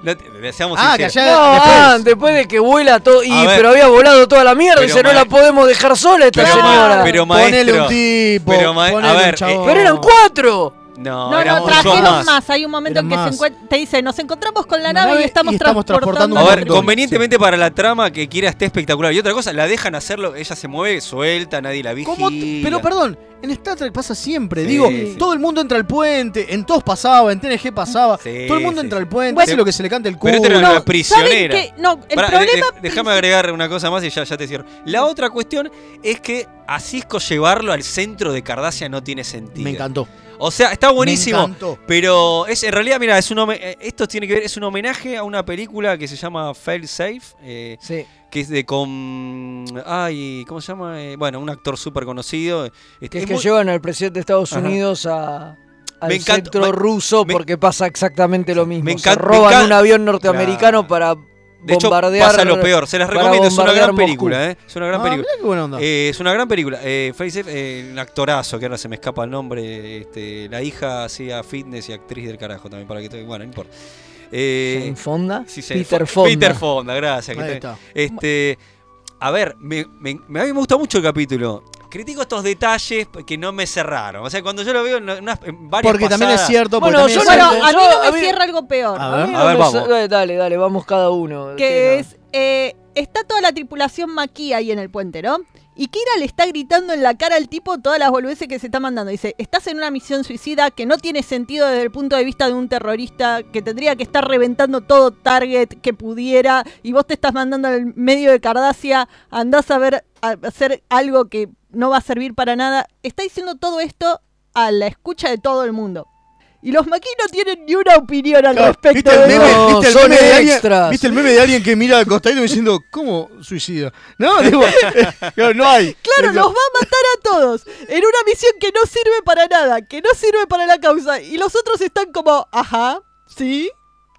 No te- seamos Ah, que allá No, después- ah, después de que vuela todo. Y, ver. pero había volado toda la mierda. Dice, no la podemos dejar sola esta Pero, señora. ma- pero Ponele maestro. un tipo pero ma- a ponele un ver, eh, Pero eran cuatro. No, No, no, trajeron más. más. Hay un momento Eran en que se te dice, nos encontramos con la La nave, nave y estamos, y estamos transportando A ver, montón. convenientemente para la trama que Kira esté espectacular. Y otra cosa, la dejan hacerlo, ella se mueve, suelta, nadie la vigila. ¿Cómo t- Pero perdón, en Star Trek pasa siempre. Sí, Digo, sí. todo el mundo entra al puente, en todos pasaba, en TNG pasaba. Sí, todo el mundo sí, entra al puente, Bueno, hace lo que se le cante el culo. Pero esta era No, una ¿saben prisionera. No, el Pará, problema de- de- déjame agregar una cosa más y ya, ya te cierro. La otra cuestión es que a Cisco llevarlo al centro de Cardassia no tiene sentido. Me encantó. O sea, está buenísimo. Pero es en realidad, mira, es un eh, esto tiene que ver, es un homenaje a una película que se llama Fail Safe, eh, Sí. que es de con ay, ¿cómo se llama? Eh, bueno, un actor súper conocido. Este, Que es es que muy- llevan al presidente de Estados Ajá. Unidos a, al Me encanta- centro me- ruso me- porque pasa exactamente lo mismo. me Se encanta- me roban encanta- un avión norteamericano Claro. para De hecho, pasa lo peor. Se las recomiendo, es una gran película, ¿eh? Es una gran Ah, película. mirá qué buena onda. Eh, es una gran película. Eh, eh, un actorazo, que ahora se me escapa el nombre. Este, la hija hacía fitness y actriz del carajo también, para que te- Bueno, no importa. Eh, Fonda. sí, sí, Peter Fo- Fonda. Peter Fonda, gracias. Ahí está-. Este, a ver, me, me- me- a mí me gusta mucho el capítulo. Critico estos detalles que no me cerraron. O sea, cuando yo lo veo en, unas, en varias Porque también es cierto, Bueno, yo es Bueno, cierto. a mí no me a mí- cierra algo peor. A ver. mí no A ver, me vamos. Dale, dale, vamos cada uno. que no? es eh, está toda la tripulación maquí ahí en el puente, ¿no? Y Kira le está gritando en la cara al tipo todas las boludeces que se está mandando. Dice, estás en una misión suicida que no tiene sentido desde el punto de vista de un terrorista, que tendría que estar reventando todo target que pudiera, y vos te estás mandando al medio de Cardassia, andás a ver, a hacer algo que no va a servir para nada. Está diciendo todo esto a la escucha de todo el mundo. Y los maquí no tienen ni una opinión al Claro, respecto ¿Viste el meme, eso. No, ¿viste el son meme de alguien, extras. ¿Viste el meme de alguien que mira al costadito diciendo, ¿cómo suicida? No, digo, claro, no hay. Claro, los va a matar a todos en una misión que no sirve para nada, que no sirve para la causa. Y los otros están como, ajá, sí,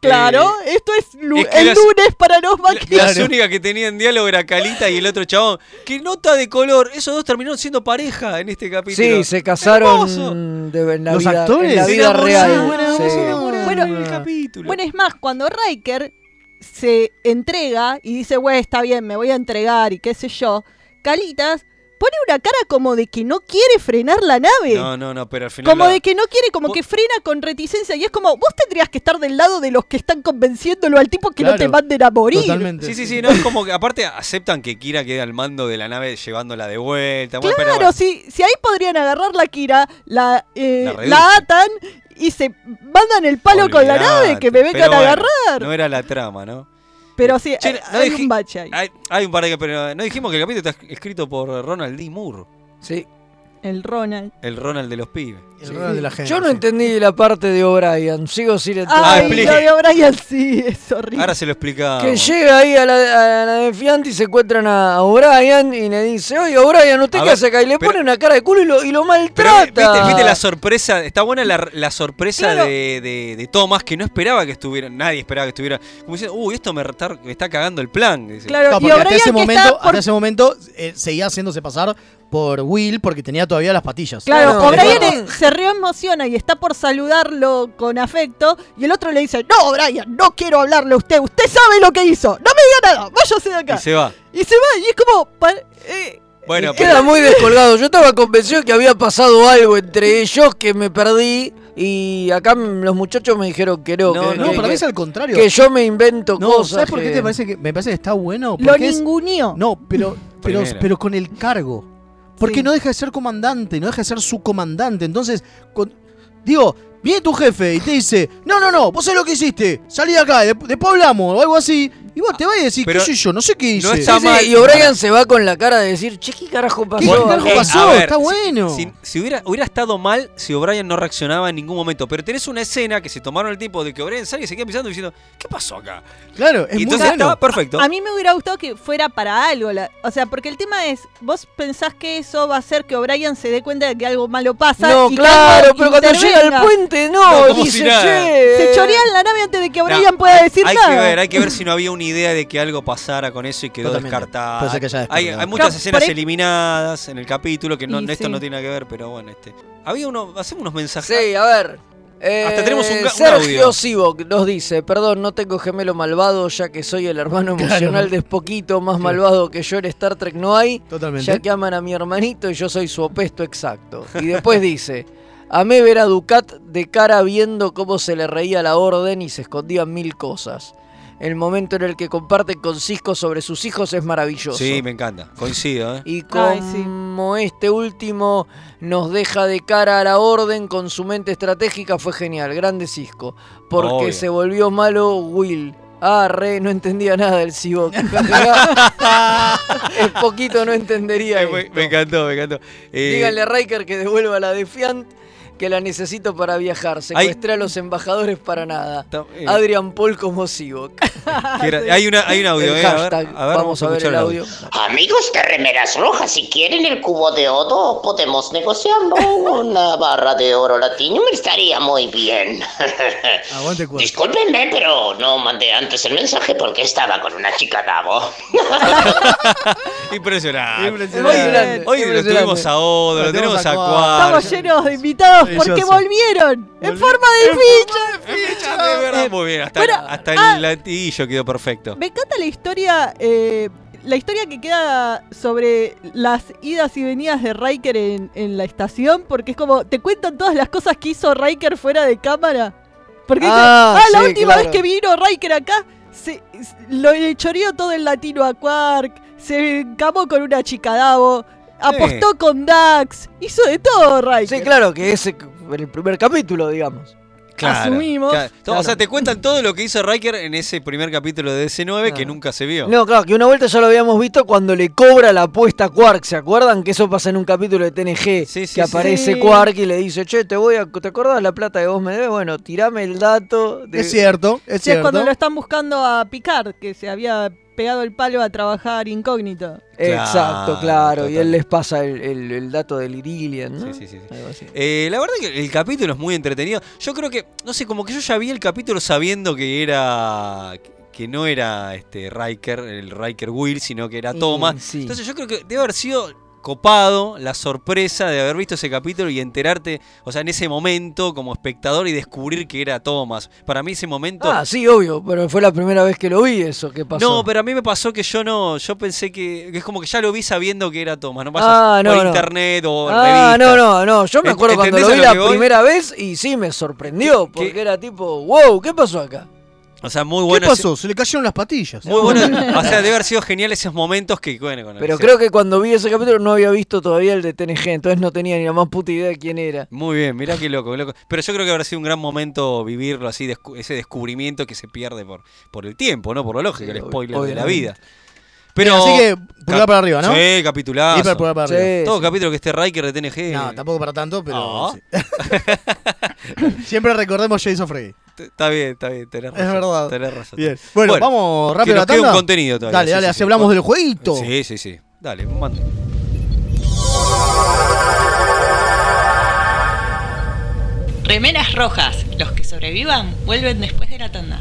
claro, esto es, lu- es que el las- lunes para los maquis. Las únicas que tenían diálogo era Calita y el otro chabón. ¡Qué nota de color! Esos dos terminaron siendo pareja en este capítulo. Sí, se casaron de, en la Los vida, actores en la vida real. bueno, sí. Bueno, en el capítulo. Bueno, es más, cuando Riker se entrega y dice, güey, está bien, me voy a entregar y qué sé yo, Calitas pone una cara como de que no quiere frenar la nave. no, no, no, pero al final. Como la- de que no quiere, como Vos- que frena con reticencia. Y es como, vos tendrías que estar del lado de los que están convenciéndolo al tipo que no te manden a morir. Totalmente. Sí, sí, sí, no es como que aparte aceptan que Kira quede al mando de la nave llevándola de vuelta. Bueno, pero Claro, bueno. si, si ahí podrían agarrar la Kira, la, eh, La atan y se mandan el palo con la nave, que me vengan pero a bueno, agarrar. No era la trama, ¿no? Pero sí, Che, hay, no hay un bache ahí. Hay, hay un par de. Pero no dijimos que el capítulo está escrito por Ronald D. Moore, Sí. El Ronald. el Ronald de los pibes. El Ronald de la gente. Yo no sí. entendí la parte de O'Brien, sigo sin entender. Ah, de O'Brien sí, es horrible. Ahora se lo explicamos. Que llega ahí a la, a la defiante y se encuentran a O'Brien y le dice, oye O'Brien, ¿usted A qué ver, hace acá? Y le pero- pone una cara de culo y lo, y lo Pero maltrata. ¿viste, viste la sorpresa, está buena la, la sorpresa Claro. de, de, de Thomas que no esperaba que estuviera, nadie esperaba que estuviera, como diciendo, uy, esto me, está, me está cagando el plan. dice. Claro, No, y porque hasta O'Brien ese que momento, por- hasta ese momento eh, seguía haciéndose pasar por Will porque tenía todavía las patillas. Claro, No, O'Brien no. eh, se reemociona y está por saludarlo con afecto y el otro le dice, no, O'Brien, no quiero hablarle a usted, usted sabe lo que hizo, no me diga nada, váyase de acá. Y se va. Y se va y es como... eh, Bueno, Y queda muy descolgado. Yo estaba convencido que había pasado algo entre ellos que me perdí. Y acá los muchachos me dijeron que no. No, que, no, que- para mí es al contrario. Que yo me invento No, cosas. ¿sabes por qué que- te parece que me parece que está bueno? Lo es- ninguneó. No, pero pero, pero con el cargo. Porque Sí. no deja de ser comandante, no deja de ser su comandante. Entonces, con- digo, viene tu jefe y te dice, no, no, no, vos sabés lo que hiciste, salí de acá, de- después hablamos o algo así. Y vos te vas y decís, Pero qué sé yo, no sé qué hice. no está Sí, sí, mal. y O'Brien se va con la cara de decir, che, ¿qué carajo pasó? ¿Qué carajo Eh, pasó? a ver, Está si- bueno. Si, si hubiera, hubiera estado mal si O'Brien no reaccionaba en ningún momento. Pero tenés una escena que se tomaron el tiempo de que O'Brien sale y se queda pensando diciendo, ¿qué pasó acá? Claro, es y muy entonces bueno. estaba perfecto. A mí me hubiera gustado que fuera para algo. la- o sea, porque el tema es, vos pensás que eso va a hacer que O'Brien se dé cuenta de que algo malo pasa. No, y que claro, pero cuando llega intervenga. al puente, No, no, como dice, si nada. che. Se chorea en la nave antes de que No, O'Brien pueda decir hay nada. que ver, hay que ver si no había una idea de que algo pasara con eso y quedó Totalmente. descartada. Puede ser que haya hay, muchas Claro, escenas ahí- eliminadas en el capítulo que no, Y esto sí. no tiene nada que ver, pero bueno, este. Había uno, hacemos unos mensajes. Sí, a ver. eh, Hasta tenemos un Sergio. Sivok nos dice, perdón, no tengo gemelo malvado, ya que soy el hermano Claro. emocional de Spoquito, más malvado que yo en Star Trek no hay, Totalmente. ya que aman a mi hermanito y yo soy su opuesto exacto. Y después dice, amé ver a Ducat de cara viendo cómo se le reía la orden y se escondían mil cosas. El momento en el que comparten con Cisco sobre sus hijos es maravilloso. Sí, me encanta. Coincido, ¿eh? Y Ay, sí. como este último nos deja de cara a la orden con su mente estratégica, fue genial. Grande Cisco. Porque Obvio. se volvió malo Will. Ah, re, no entendía nada del Sivok. es poquito no entendería. Me, esto. me encantó, me encantó. Eh, Díganle a Riker que devuelva la Defiant, que la necesito para viajar. Secuestré a los embajadores para nada. eh, Adrian Paul como Sivok. hay, una, hay un audio, eh, a ver, hashtag. a ver, vamos a ver el audio. Amigos de Remeras Rojas, si quieren el cubo de oro, podemos negociarlo. Una barra de oro latino me estaría muy bien. Aguante. Discúlpenme, pero no mandé antes el mensaje porque estaba con una chica Davo. Impresionante. Impresionante. Hoy lo Impresionante. tuvimos a Odo, lo Lo tenemos a Cuar. Estamos llenos de invitados porque volvieron en forma de ficha. De verdad, muy bien. Hasta, Bueno, hasta ah. el latillo quedó perfecto. Me encanta la historia, eh, la historia que queda sobre las idas y venidas de Riker en, en la estación, porque es como, te cuentan todas las cosas que hizo Riker fuera de cámara. Porque dice, Ah, ah, la sí, última claro. vez que vino Riker acá, se, lo choreó todo el latino a Quark, se encamó con una chica Davo, apostó con Dax, hizo de todo Riker. Sí, claro, que es en el primer capítulo, digamos. Asumimos. claro. O Claro. sea, te cuentan todo lo que hizo Riker en ese primer capítulo de DC9 que nunca se vio. No, claro, que una vuelta ya lo habíamos visto cuando le cobra la apuesta a Quark. ¿Se acuerdan? Que eso pasa en un capítulo de TNG. Sí, sí, que sí. aparece Sí. Quark y le dice, che, te voy a. ¿Te acordás la plata que vos me debes? Bueno, tirame el dato. De... Es cierto, es Sí, es cierto. cuando lo están buscando a Picard, que se había pegado el palo a trabajar incógnito. Exacto, Claro. Y él les pasa el, el- el dato del Irillian, ¿no? Sí, sí, sí, sí. Algo así. Eh, la verdad que el capítulo es muy entretenido. Yo creo que, no sé, como que yo ya vi el capítulo sabiendo que era. que no era este Riker, el Riker Will, sino que era Thomas. sí. Entonces yo creo que debe haber sido copado la sorpresa de haber visto ese capítulo y enterarte, o sea, en ese momento como espectador y descubrir que era Thomas. Para mí ese momento... Ah, sí, obvio, pero fue la primera vez que lo vi eso. ¿Qué pasó? No, pero a mí me pasó que yo no, yo pensé que, que es como que ya lo vi sabiendo que era Thomas, no pasa Ah, por no, internet o Ah, revistas. no, no, no. Yo me acuerdo cuando ¿entendés lo vi lo la voy? primera vez y sí me sorprendió. ¿Qué- Porque qué? era tipo, wow, ¿qué pasó acá? O sea, muy ¿Qué bueno. ese- pasó? Se le cayeron las patillas. Muy bueno. o sea, debe haber sido genial esos momentos que, bueno, con Pero creo que cuando vi ese capítulo no había visto todavía el de TNG, entonces no tenía ni la más puta idea de quién era. Muy bien, mirá qué loco, qué loco. Pero yo creo que habrá sido un gran momento vivirlo así, descu- ese descubrimiento que se pierde por, por el tiempo, ¿no? Por lo lógico, el spoiler de la vida. Pero, Así que, pulgar Cap- para arriba, ¿no? Sí, capitulazo. Hiper pulgar para Sí, arriba. Todo sí. capítulo que esté Riker de TNG. No, tampoco para tanto, pero. No. sí. Siempre recordemos Jason Frey. Está bien, está bien, tenés razón. Es verdad. Tenés razón. Bien. Bueno, vamos que rápido a la queda un tanda. contenido todavía. Dale, sí, dale, sí, así sí. hablamos del jueguito. Sí, sí, sí. Dale, manda. Remeras rojas. Los que sobrevivan vuelven después de la tanda.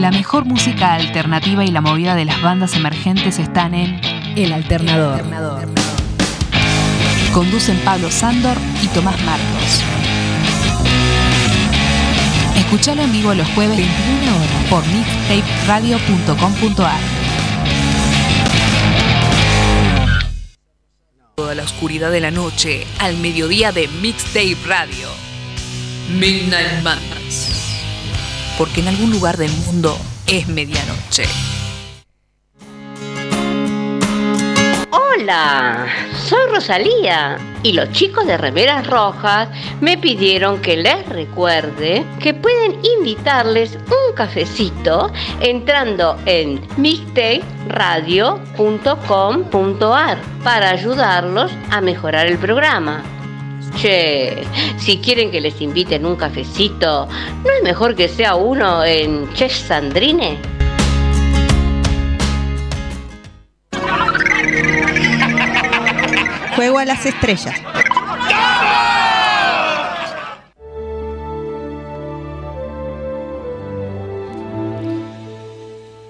La mejor música alternativa y la movida de las bandas emergentes están en El Alternador. Conducen Pablo Sándor y Tomás Marcos. Escuchalo en vivo los jueves 21 horas por mixtaperadio.com.ar. Toda la oscuridad de la noche al mediodía de Mixtape Radio. Midnight Madness. Porque en algún lugar del mundo es medianoche. Hola, soy Rosalía y los chicos de Remeras Rojas me pidieron que les recuerde que pueden invitarles un cafecito entrando en mixtaperadio.com.ar para ayudarlos a mejorar el programa. Che, si quieren que les inviten un cafecito, ¿no es mejor que sea uno en Chef Sandrine? Juego a las estrellas.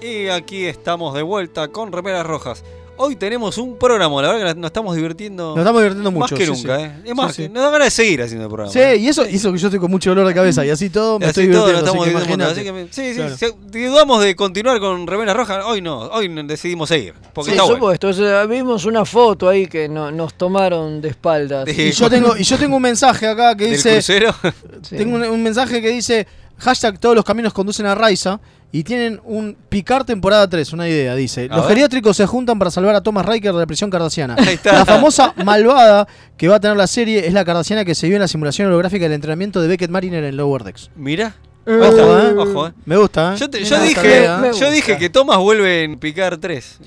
Y aquí estamos de vuelta con Remeras Rojas. Hoy tenemos un programa, la verdad que nos estamos divirtiendo. Nos estamos divirtiendo mucho, Más que sí, nunca, sí. ¿eh? Es más, Sí, sí. nos da ganas de seguir haciendo el programa. Sí, y eso, y eso que yo estoy con mucho dolor de cabeza y así todo me estoy así todo, divirtiendo. nos así que sí, sí, Claro. si dudamos de continuar con Remeras Rojas, hoy no, hoy decidimos seguir. Porque Por está bueno. supuesto, o sea, vimos una foto ahí que no- nos tomaron de espaldas. Y yo tengo, y yo tengo un mensaje acá que ¿Del dice. crucero? Tengo un, un mensaje que dice hashtag todos los caminos conducen a Raiza. Y tienen un picar temporada 3, una idea, dice. A los ver. geriátricos se juntan para salvar a Thomas Riker de la prisión cardasiana. Ahí está. La famosa malvada que va a tener la serie es la cardasiana que se vio en la simulación holográfica del entrenamiento de Beckett Mariner en Lower Decks. Mira. Ojo, Ojo, eh. ojo, eh. Me gusta, ¿eh? Yo, te- Me yo gusta dije, la idea. yo dije que Thomas vuelve en Picar 3.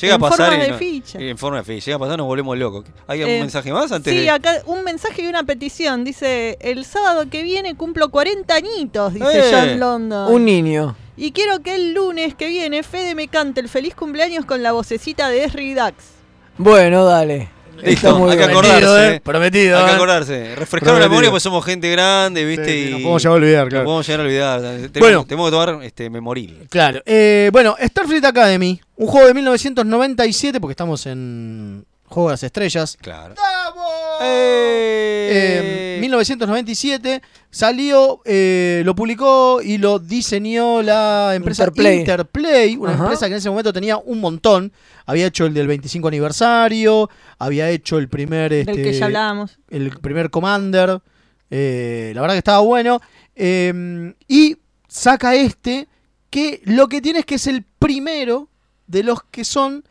Llega En a pasar forma y de no- ficha. en forma de ficha. Llega a pasar nos volvemos locos. ¿Hay algún Eh, mensaje más antes sí, de.? acá un mensaje y una petición. Dice, el sábado que viene cumplo 40 añitos, dice Eh. John London. Un niño. Y quiero que el lunes que viene Fede me cante el feliz cumpleaños con la vocecita de Esri Dax. Bueno, dale. Está Listo, muy hay que acordarse. eh. Prometido, Hay que eh. acordarse. Refrescar la Prometido. memoria porque somos gente grande, ¿viste? Sí, sí, y nos podemos llegar a olvidar, claro. Nos podemos llegar a olvidar. Tenemos, Bueno. tenemos que tomar este, memoril. Claro. Eh, bueno, Starfleet Academy, un juego de 1997, porque estamos en Juego de las Estrellas. Claro. Eh, 1997 salió, eh, lo publicó y lo diseñó la empresa Interplay. Interplay, una Ajá. empresa que en ese momento tenía un montón. Había hecho el del 25 aniversario, había hecho el primer, Del este, que ya hablábamos. el primer Commander. eh, la verdad que estaba bueno. eh, y saca este que lo que tiene es que es el primero de los que son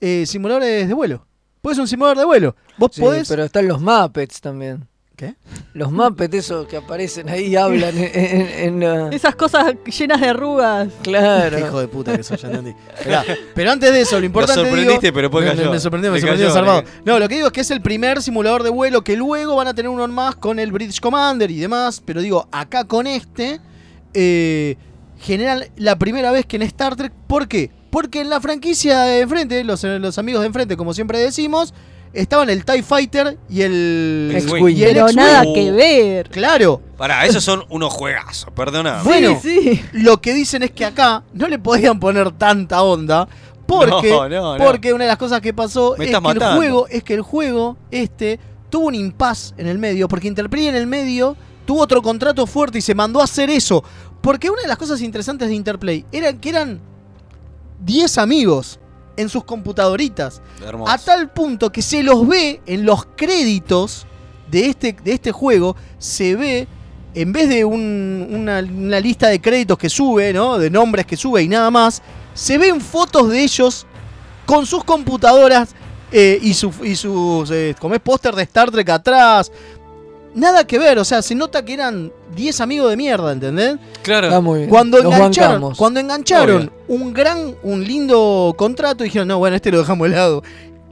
eh, simuladores de vuelo. Pues es un simulador de vuelo. Vos Sí, podés. pero están los Muppets también. ¿Qué? Los Muppets esos que aparecen ahí y hablan en, en- en, uh, Esas cosas llenas de arrugas. Claro. Hijo de puta que soy, ya entendí. Esperá, pero antes de eso, lo importante Lo sorprendiste, digo- pero después me, cayó. me sorprendió, me Le sorprendió cayó, salvado. No, lo que digo es que es el primer simulador de vuelo que luego van a tener uno más con el British Commander y demás. Pero digo, acá con este, eh, generan la primera vez que en Star Trek. ¿Por qué? Porque en la franquicia de enfrente, los, los amigos de enfrente, como siempre decimos, estaban el TIE Fighter y el. X-Wing. y el Pero X-Wing. nada que ver. Claro. Pará, esos son unos juegazos, perdona. Bueno, lo que dicen es que acá no le podían poner tanta onda. Porque, No, no, no. porque una de las cosas que pasó Me es el juego, es que el juego este tuvo un impas en el medio. Porque Interplay en el medio tuvo otro contrato fuerte y se mandó a hacer eso. Porque una de las cosas interesantes de Interplay era que eran 10 amigos en sus computadoritas. Hermoso. A tal punto que se los ve en los créditos de este, de este juego, se ve, en vez de un- una, una lista de créditos que sube, ¿no? De nombres que sube y nada más, se ven fotos de ellos con sus computadoras eh, y, su- y sus, eh, como es póster de Star Trek atrás. Nada que ver, o sea, se nota que eran 10 amigos de mierda, ¿entendés? Claro. Está muy bien. Cuando Los engancharon, bancamos. cuando engancharon Obvio. un gran, un lindo contrato, dijeron, no, bueno, este lo dejamos de lado.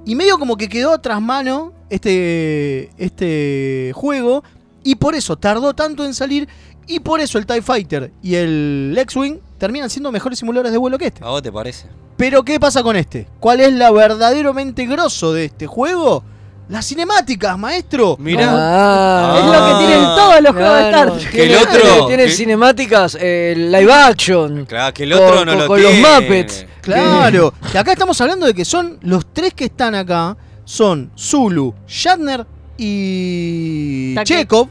Y medio como que quedó tras mano este, este juego. Y por eso tardó tanto en salir. Y por eso el TIE Fighter y el X-Wing terminan siendo mejores simuladores de vuelo que este. ¿A vos te parece? Pero ¿qué pasa con este? ¿Cuál es la verdaderamente grosso de este juego? Las cinemáticas, maestro. Mirá. Ah, Es lo que tienen todos los juegos de Star Trek. Que el Tiene- otro- Tiene que- cinemáticas, eh, live action. Claro, que el otro con, no con- lo con tiene. los Muppets. Claro, que acá estamos hablando de que son los tres que están acá son Zulu, Shatner y. Chekhov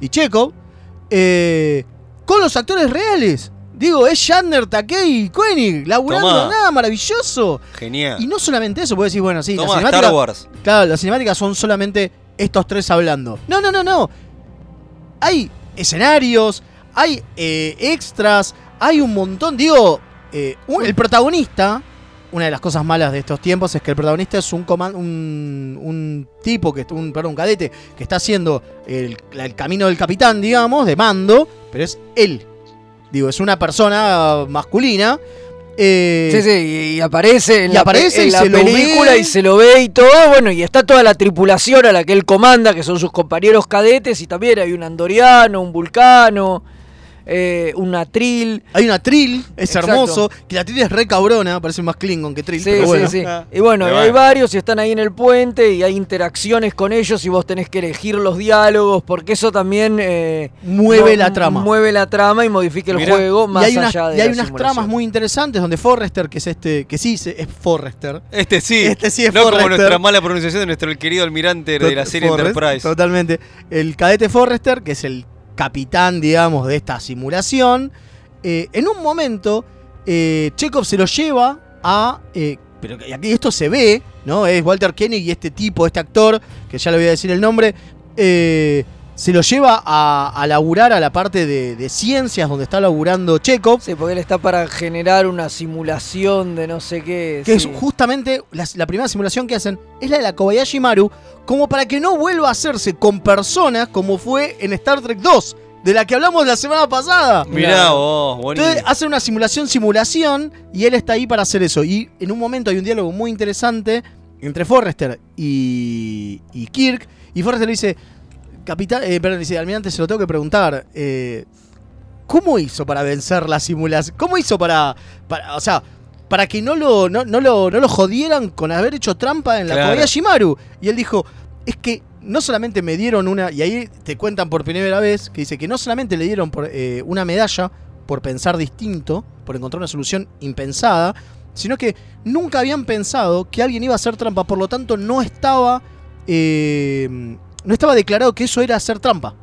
y Chekhov eh, con los actores reales. Digo, es Shatner, Takei y Koenig, laburando Tomá. nada maravilloso. Genial. Y no solamente eso, puedes decir, bueno, sí, Toma, la Star cinemática, Wars. Claro, las cinemáticas son solamente estos tres hablando. No, no, no, no. Hay escenarios, hay eh, extras, hay un montón. Digo, eh, un- el protagonista, una de las cosas malas de estos tiempos es que el protagonista es un, coman- un, un tipo, que un, perdón, un cadete, que está haciendo el camino del capitán, digamos, de mando, pero es él. Digo, es una persona masculina. eh, Sí, sí, y, y aparece en y la, aparece pe- en y la se lo película ve. y se lo ve y todo, bueno, y está toda la tripulación a la que él comanda, que son sus compañeros cadetes, y también hay un andoriano, un vulcano, eh, un atril. Hay una Trill, es Exacto. hermoso. Que la Trill es re cabrona, parece más Klingon que Trill. Sí, pero bueno. sí, sí. Y bueno, hay varios y están ahí en el puente y hay interacciones con ellos y vos tenés que elegir los diálogos porque eso también eh, Mueve la trama. Mueve la trama y modifica el Mirá, juego más y hay unas, allá de y hay la unas simulación. tramas muy interesantes donde Forrester, que es este, que sí es Forrester. Este sí. Este sí es No como Forrester. nuestra mala pronunciación de nuestro querido almirante de la serie Forrest, Enterprise. Totalmente. El cadete Forrester, que es el capitán, digamos, de esta simulación. eh, en un momento, eh, Chekhov se lo lleva a. eh, pero aquí esto se ve, ¿no? Es Walter Koenig y este tipo, este actor, que ya le voy a decir el nombre. eh, se lo lleva a, a laburar a la parte de, de ciencias donde está laburando Chekhov. Sí, porque él está para generar una simulación de no sé qué. Que sí. es justamente la, la primera simulación que hacen, es la de la Kobayashi Maru, como para que no vuelva a hacerse con personas como fue en Star Trek 2, de la que hablamos la semana pasada. Mirá vos, buenísimo. Entonces hace una simulación, simulación, y él está ahí para hacer eso. Y en un momento hay un diálogo muy interesante entre Forrester y, y Kirk, y Forrester le dice, capitán, eh, perdón, dice, almirante, se lo tengo que preguntar, eh, ¿cómo hizo para vencer la simulación? ¿Cómo hizo para, para o sea, para que no lo, no, no lo, no lo jodieran con haber hecho trampa en la Claro. Kobayashi Maru? Y él dijo, es que no solamente me dieron una, y ahí te cuentan por primera vez, que dice que no solamente le dieron por, eh, una medalla por pensar distinto, por encontrar una solución impensada, sino que nunca habían pensado que alguien iba a hacer trampa, por lo tanto no estaba, eh, no estaba declarado que eso era hacer trampa.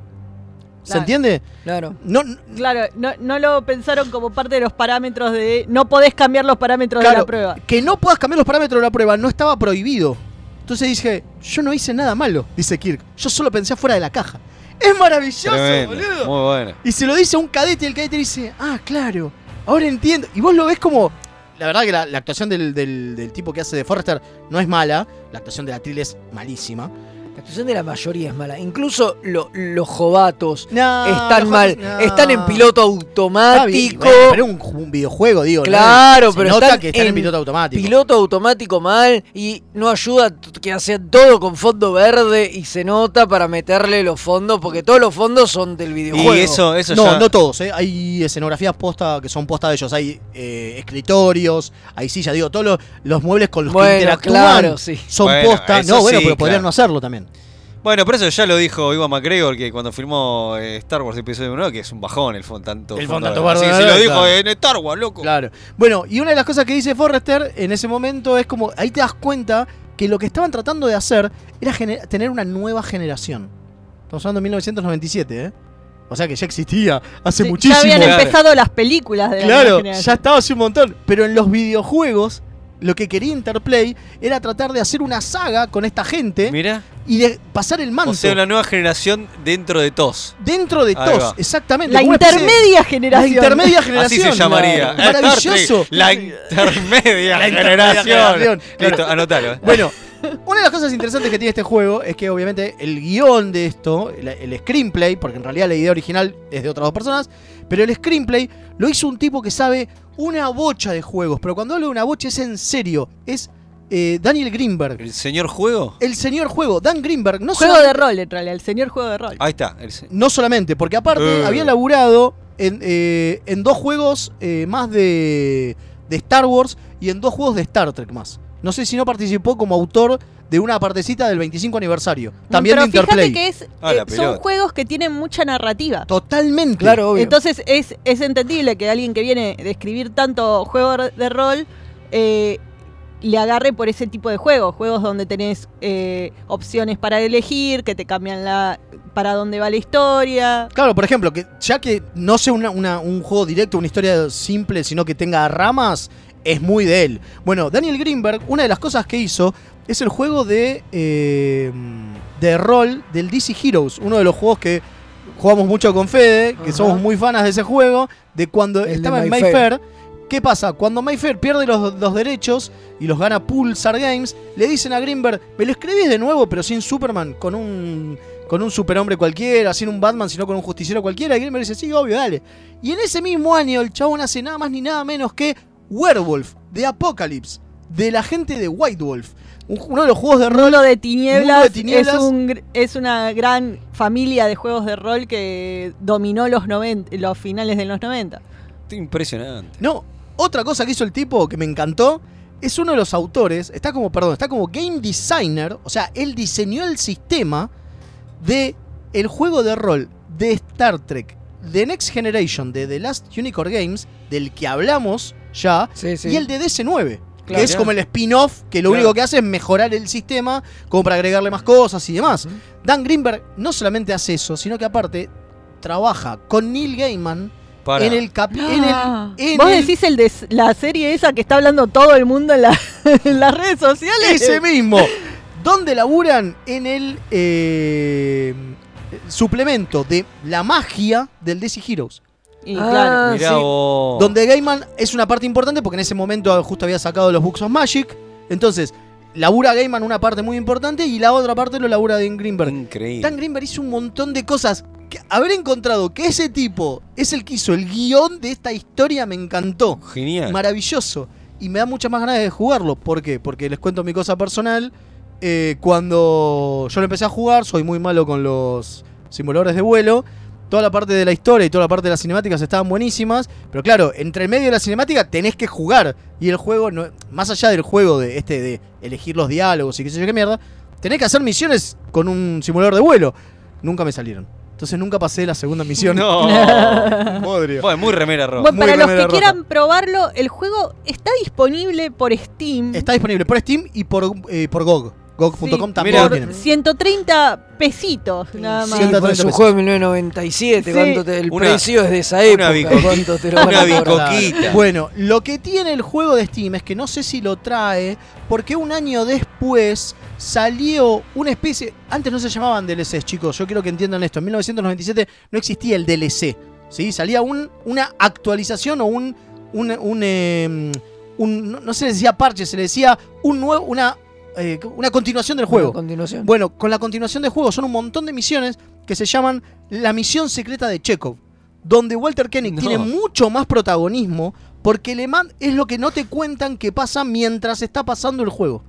¿Se Claro. entiende? Claro. No, Claro, no, no lo pensaron como parte de los parámetros de. No podés cambiar los parámetros de la prueba. Que no puedas cambiar los parámetros de la prueba no estaba prohibido. Entonces dije, yo no hice nada malo, dice Kirk. Yo solo pensé fuera de la caja. Es maravilloso, Tremendo, boludo. Muy bueno. Y se lo dice a un cadete y el cadete dice, ah, claro, ahora entiendo. Y vos lo ves como... La verdad que la, la actuación del, del- del tipo que hace de Forrester no es mala. La actuación de la Trill es malísima. La actuación de la mayoría es mala. Incluso lo- los jovatos No, están los mal. no. Están en piloto bien, automático. bueno, pero un, un videojuego, digo. ¿no? Claro, Se pero nota están que están en, piloto automático. Piloto automático mal y no ayuda que hacen todo con fondo verde y se nota para meterle los fondos porque todos los fondos son del videojuego. eso, eso no, ya- no todos, ¿eh? hay escenografías posta que son posta de ellos, hay eh, escritorios, hay sillas, digo, todos los, los muebles con los Bueno, que interactúan claro, sí. son Bueno, posta. No, bueno, sí, pero podrían no hacerlo también. Bueno, pero eso ya lo dijo Iwan McGregor que cuando filmó eh, Star Wars Episodio 1, que es un bajón el tanto. El fondo tanto. Así que se lo dijo claro. en Star Wars, loco. Claro. Bueno, y una de las cosas que dice Forrester en ese momento es como, ahí te das cuenta que lo que estaban tratando de hacer era tener una nueva generación. Estamos hablando de 1997, ¿eh? O sea que ya existía hace Sí, muchísimo. Ya habían empezado las películas de la Claro, generación. ya estaba hace un montón. Pero en los videojuegos, lo que quería Interplay era tratar de hacer una saga con esta gente Mira. y de pasar el manto O sea, una nueva generación dentro de TOS. dentro de Ahí TOS. va. Exactamente. La como una especie de- intermedia generación. La intermedia generación. Así se llamaría. Maravilloso. La intermedia La intermedia generación. generación, claro. Listo, anótalo. Bueno, una de las cosas interesantes que tiene este juego es que obviamente el guion de esto, el, el screenplay, porque en realidad la idea original es de otras dos personas, pero el screenplay lo hizo un tipo que sabe una bocha de juegos, pero cuando hablo de una bocha es en serio, es eh, Daniel Greenberg. ¿El señor juego? El señor juego, Dan Greenberg, no Juego de rol, en realidad, el señor juego de rol. Ahí está. el se- no solamente, porque aparte Eh. había laburado en, eh, en dos juegos eh, más de, de Star Wars y en dos juegos de Star Trek más. No sé si no participó como autor de una partecita del 25 aniversario. También Pero de Interplay. fíjate que es, Ah, la eh, son juegos que tienen mucha narrativa. Totalmente. Claro, obvio. Entonces es, es entendible que alguien que viene de escribir tanto juego de rol eh, le agarre por ese tipo de juegos. Juegos donde tenés eh, opciones para elegir, que te cambian la para dónde va la historia. Claro, por ejemplo, que ya que no sea una- una- un juego directo, una historia simple, sino que tenga ramas, es muy de él. Bueno, Daniel Greenberg, una de las cosas que hizo es el juego de, eh, de rol del DC Heroes, uno de los juegos que jugamos mucho con Fede, que Ajá. somos muy fanas de ese juego, de cuando El de estaba en Mayfair. Mayfair. ¿Qué pasa? Cuando Mayfair pierde los, los derechos y los gana Pulsar Games, le dicen a Greenberg, me lo escribís de nuevo, pero sin Superman, con un, con un superhombre cualquiera, sin un Batman, sino con un justiciero cualquiera. Y Greenberg dice, sí, obvio, dale. Y en ese mismo año el chabón hace nada más ni nada menos que Werewolf, de Apocalypse, de la gente de White Wolf. Un- Uno de los juegos de rol Mundo de Tinieblas, Mundo de Tinieblas. Es, un es una gran familia de juegos de rol que dominó los, 90, los finales de los 90. Impresionante. No, otra cosa que hizo el tipo que me encantó es uno de los autores, está como, perdón, está como game designer, o sea, él diseñó el sistema de el juego de rol de Star Trek, The Next Generation, de The Last Unicorn Games, del que hablamos ya, Sí, sí. y el de DC9. Claro. que es como el spin-off que lo Claro. único que hace es mejorar el sistema como para agregarle más cosas y demás. Dan Greenberg no solamente hace eso, sino que aparte trabaja con Neil Gaiman Para. en el cap en el- en Vos el- decís el de la serie esa que está hablando todo el mundo en, la- en las redes sociales. Ese mismo. ¿Dónde laburan? En el eh, suplemento de la magia del DC Heroes. Y Ah, claro. Mirá sí. vos. Donde Gaiman es una parte importante porque en ese momento justo había sacado los Books of Magic. Entonces, labura Gaiman una parte muy importante y la otra parte lo labura Dan Greenberg. Increíble. Dan Greenberg hizo un montón de cosas. Que haber encontrado que ese tipo es el que hizo el guion de esta historia me encantó. Genial. Maravilloso. Y me da muchas más ganas de jugarlo. ¿Por qué? Porque les cuento mi cosa personal. Eh, cuando yo lo empecé a jugar, soy muy malo con los simuladores de vuelo. Toda la parte de la historia y toda la parte de las cinemáticas estaban buenísimas. Pero claro, entre el medio de la cinemática tenés que jugar. Y el juego, no- más allá del juego de este de elegir los diálogos y qué sé yo qué mierda, tenés que hacer misiones con un simulador de vuelo. Nunca me salieron. Entonces nunca pasé la segunda misión. No. Bodrio. Bueno, muy remera roja. Bueno, Muy para los que roja. quieran probarlo, el juego está disponible por Steam. Está disponible por Steam y por, eh, por GOG. GOG.com Sí, también Mirá. lo por tienen. 130 pesitos, nada más. Sí, pues es un juego de 1997. Sí. ¿cuánto te- el Una- precio es de esa una época. bicoqui- ¿Cuánto te lo van a una bicoquita. Bueno, lo que tiene el juego de Steam es que no sé si lo trae, porque un año después salió una especie. Antes no se llamaban DLCs, chicos. Yo quiero que entiendan esto. En 1997 no existía el DLC. ¿sí? Salía un, una actualización o un. un, un, eh, un- no, no se le decía parche, se le decía un nuevo, una eh, una continuación del juego. Una continuación. Bueno, con la continuación del juego son un montón de misiones que se llaman la misión secreta de Chekhov, donde Walter Koenig No. tiene mucho más protagonismo porque le man es lo que no te cuentan que pasa mientras está pasando el juego.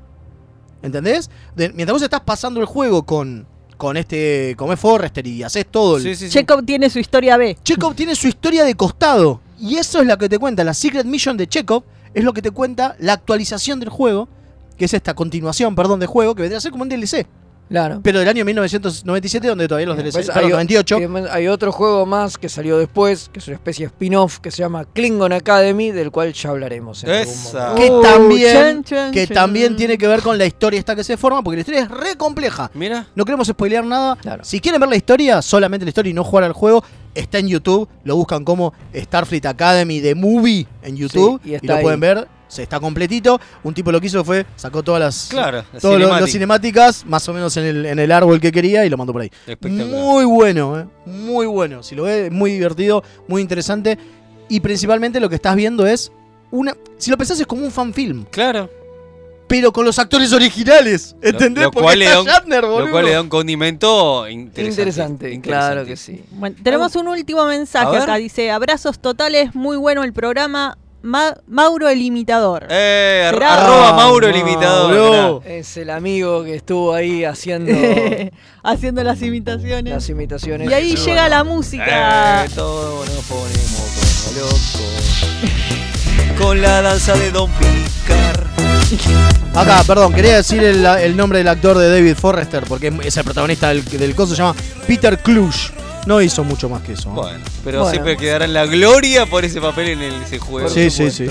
¿Entendés? De- mientras vos estás pasando el juego con con este como es Forrester y haces todo el Chekhov tiene su historia B. Chekhov tiene su historia de costado. Y eso es lo que te cuenta. La Secret Mission de Chekhov es lo que te cuenta la actualización del juego. Que es esta continuación, perdón, de juego. Que vendría a ser como un DLC. Claro. Pero del año 1997, donde todavía los DLC. Pues perdón, hay, 98. y además hay otro juego más que salió después, que es una especie de spin-off que se llama Klingon Academy, del cual ya hablaremos. En algún momento. Que Uh, también, chan, chan, que chan. también tiene que ver con la historia esta que se forma, porque la historia es re compleja. Mira. No queremos spoilear nada. Si quieren ver la historia, solamente la historia y no jugar al juego, está en YouTube. Lo buscan como Starfleet Academy de Movie en YouTube. y y, está lo ahí. pueden ver. Se está completito. Un tipo lo que hizo fue, sacó todas las, Claro, las todas lo- cinemáticas. las cinemáticas, más o menos en el, en el árbol que quería y lo mandó por ahí. Espectacular. Muy bueno, eh, muy bueno. Si lo ves, muy divertido, muy interesante. Y principalmente lo que estás viendo es una. Si lo pensás, es como un fanfilm. Claro. Pero con los actores originales. ¿Entendés? Lo, Porque cual le está Shatner, lo boludo. cual le da un condimento interesante. Interesante, claro que sí. Bueno, tenemos un último A mensaje acá. Dice, abrazos totales, muy bueno el programa. Ma- Mauro el imitador. Eh, ar- Será- arroba Mauro el imitador. no. Es el amigo que estuvo ahí haciendo Haciendo las imitaciones. las imitaciones. Y ahí Pero llega bueno. la música. Eh, todos nos ponemos como locos. Con la danza de Don Picar. Acá, perdón, quería decir el, el nombre del actor de David Forrester, porque es el protagonista del, del coso, se llama Peter Clush. No hizo mucho más que eso. ¿no? Bueno, pero Bueno. siempre quedará en la gloria por ese papel en el, ese juego. Sí, sí, sí.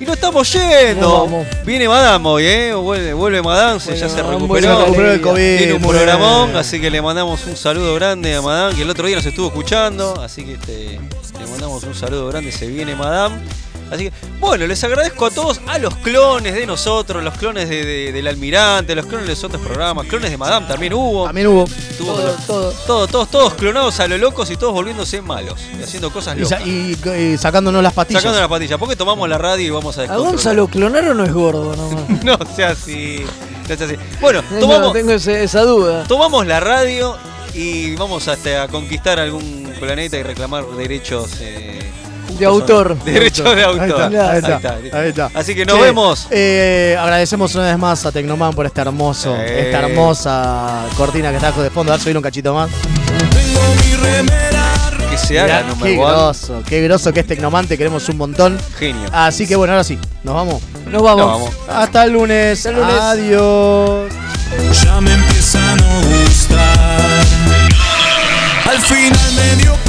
Y no estamos yendo. Viene Madame hoy, ¿eh? Vuelve, vuelve Madame, se- ya se recuperó. el COVID, Tiene un programón, bien. así que le mandamos un saludo grande a Madame, que el otro día nos estuvo escuchando. Así que este, le mandamos un saludo grande, se viene Madame. Así que, bueno, les agradezco a todos, a los clones de nosotros, los clones de, de- del Almirante, los clones de los otros programas, clones de Madame también hubo. También hubo. Tuvo- Todo, todo. todo- todos, todos clonados a lo locos y todos volviéndose malos y haciendo cosas Y, locas. sa- y- y sacándonos las patillas. Sacando las patillas. ¿Por qué tomamos la radio y vamos a A? Gonzalo clonaron no es gordo nomás. no sea así. No sea así. Bueno, No, tomamos, tengo ese- esa duda. tomamos la radio y vamos hasta a conquistar algún planeta y reclamar derechos eh, de autor. Derecho de autor. Ahí está. Ahí está. Así que nos vemos. Eh, agradecemos una vez más a Tecnoman por este hermoso, esta hermosa cortina que está de fondo. A ver, subir un cachito más. Que se haga, Qué groso, qué groso que es Tecnoman, te queremos un montón. Genio. Así que bueno, ahora sí, nos vamos. Nos vamos. Nos vamos. Hasta el lunes. Hasta el lunes. Adiós. Ya me empieza a no gustar. Al final me dio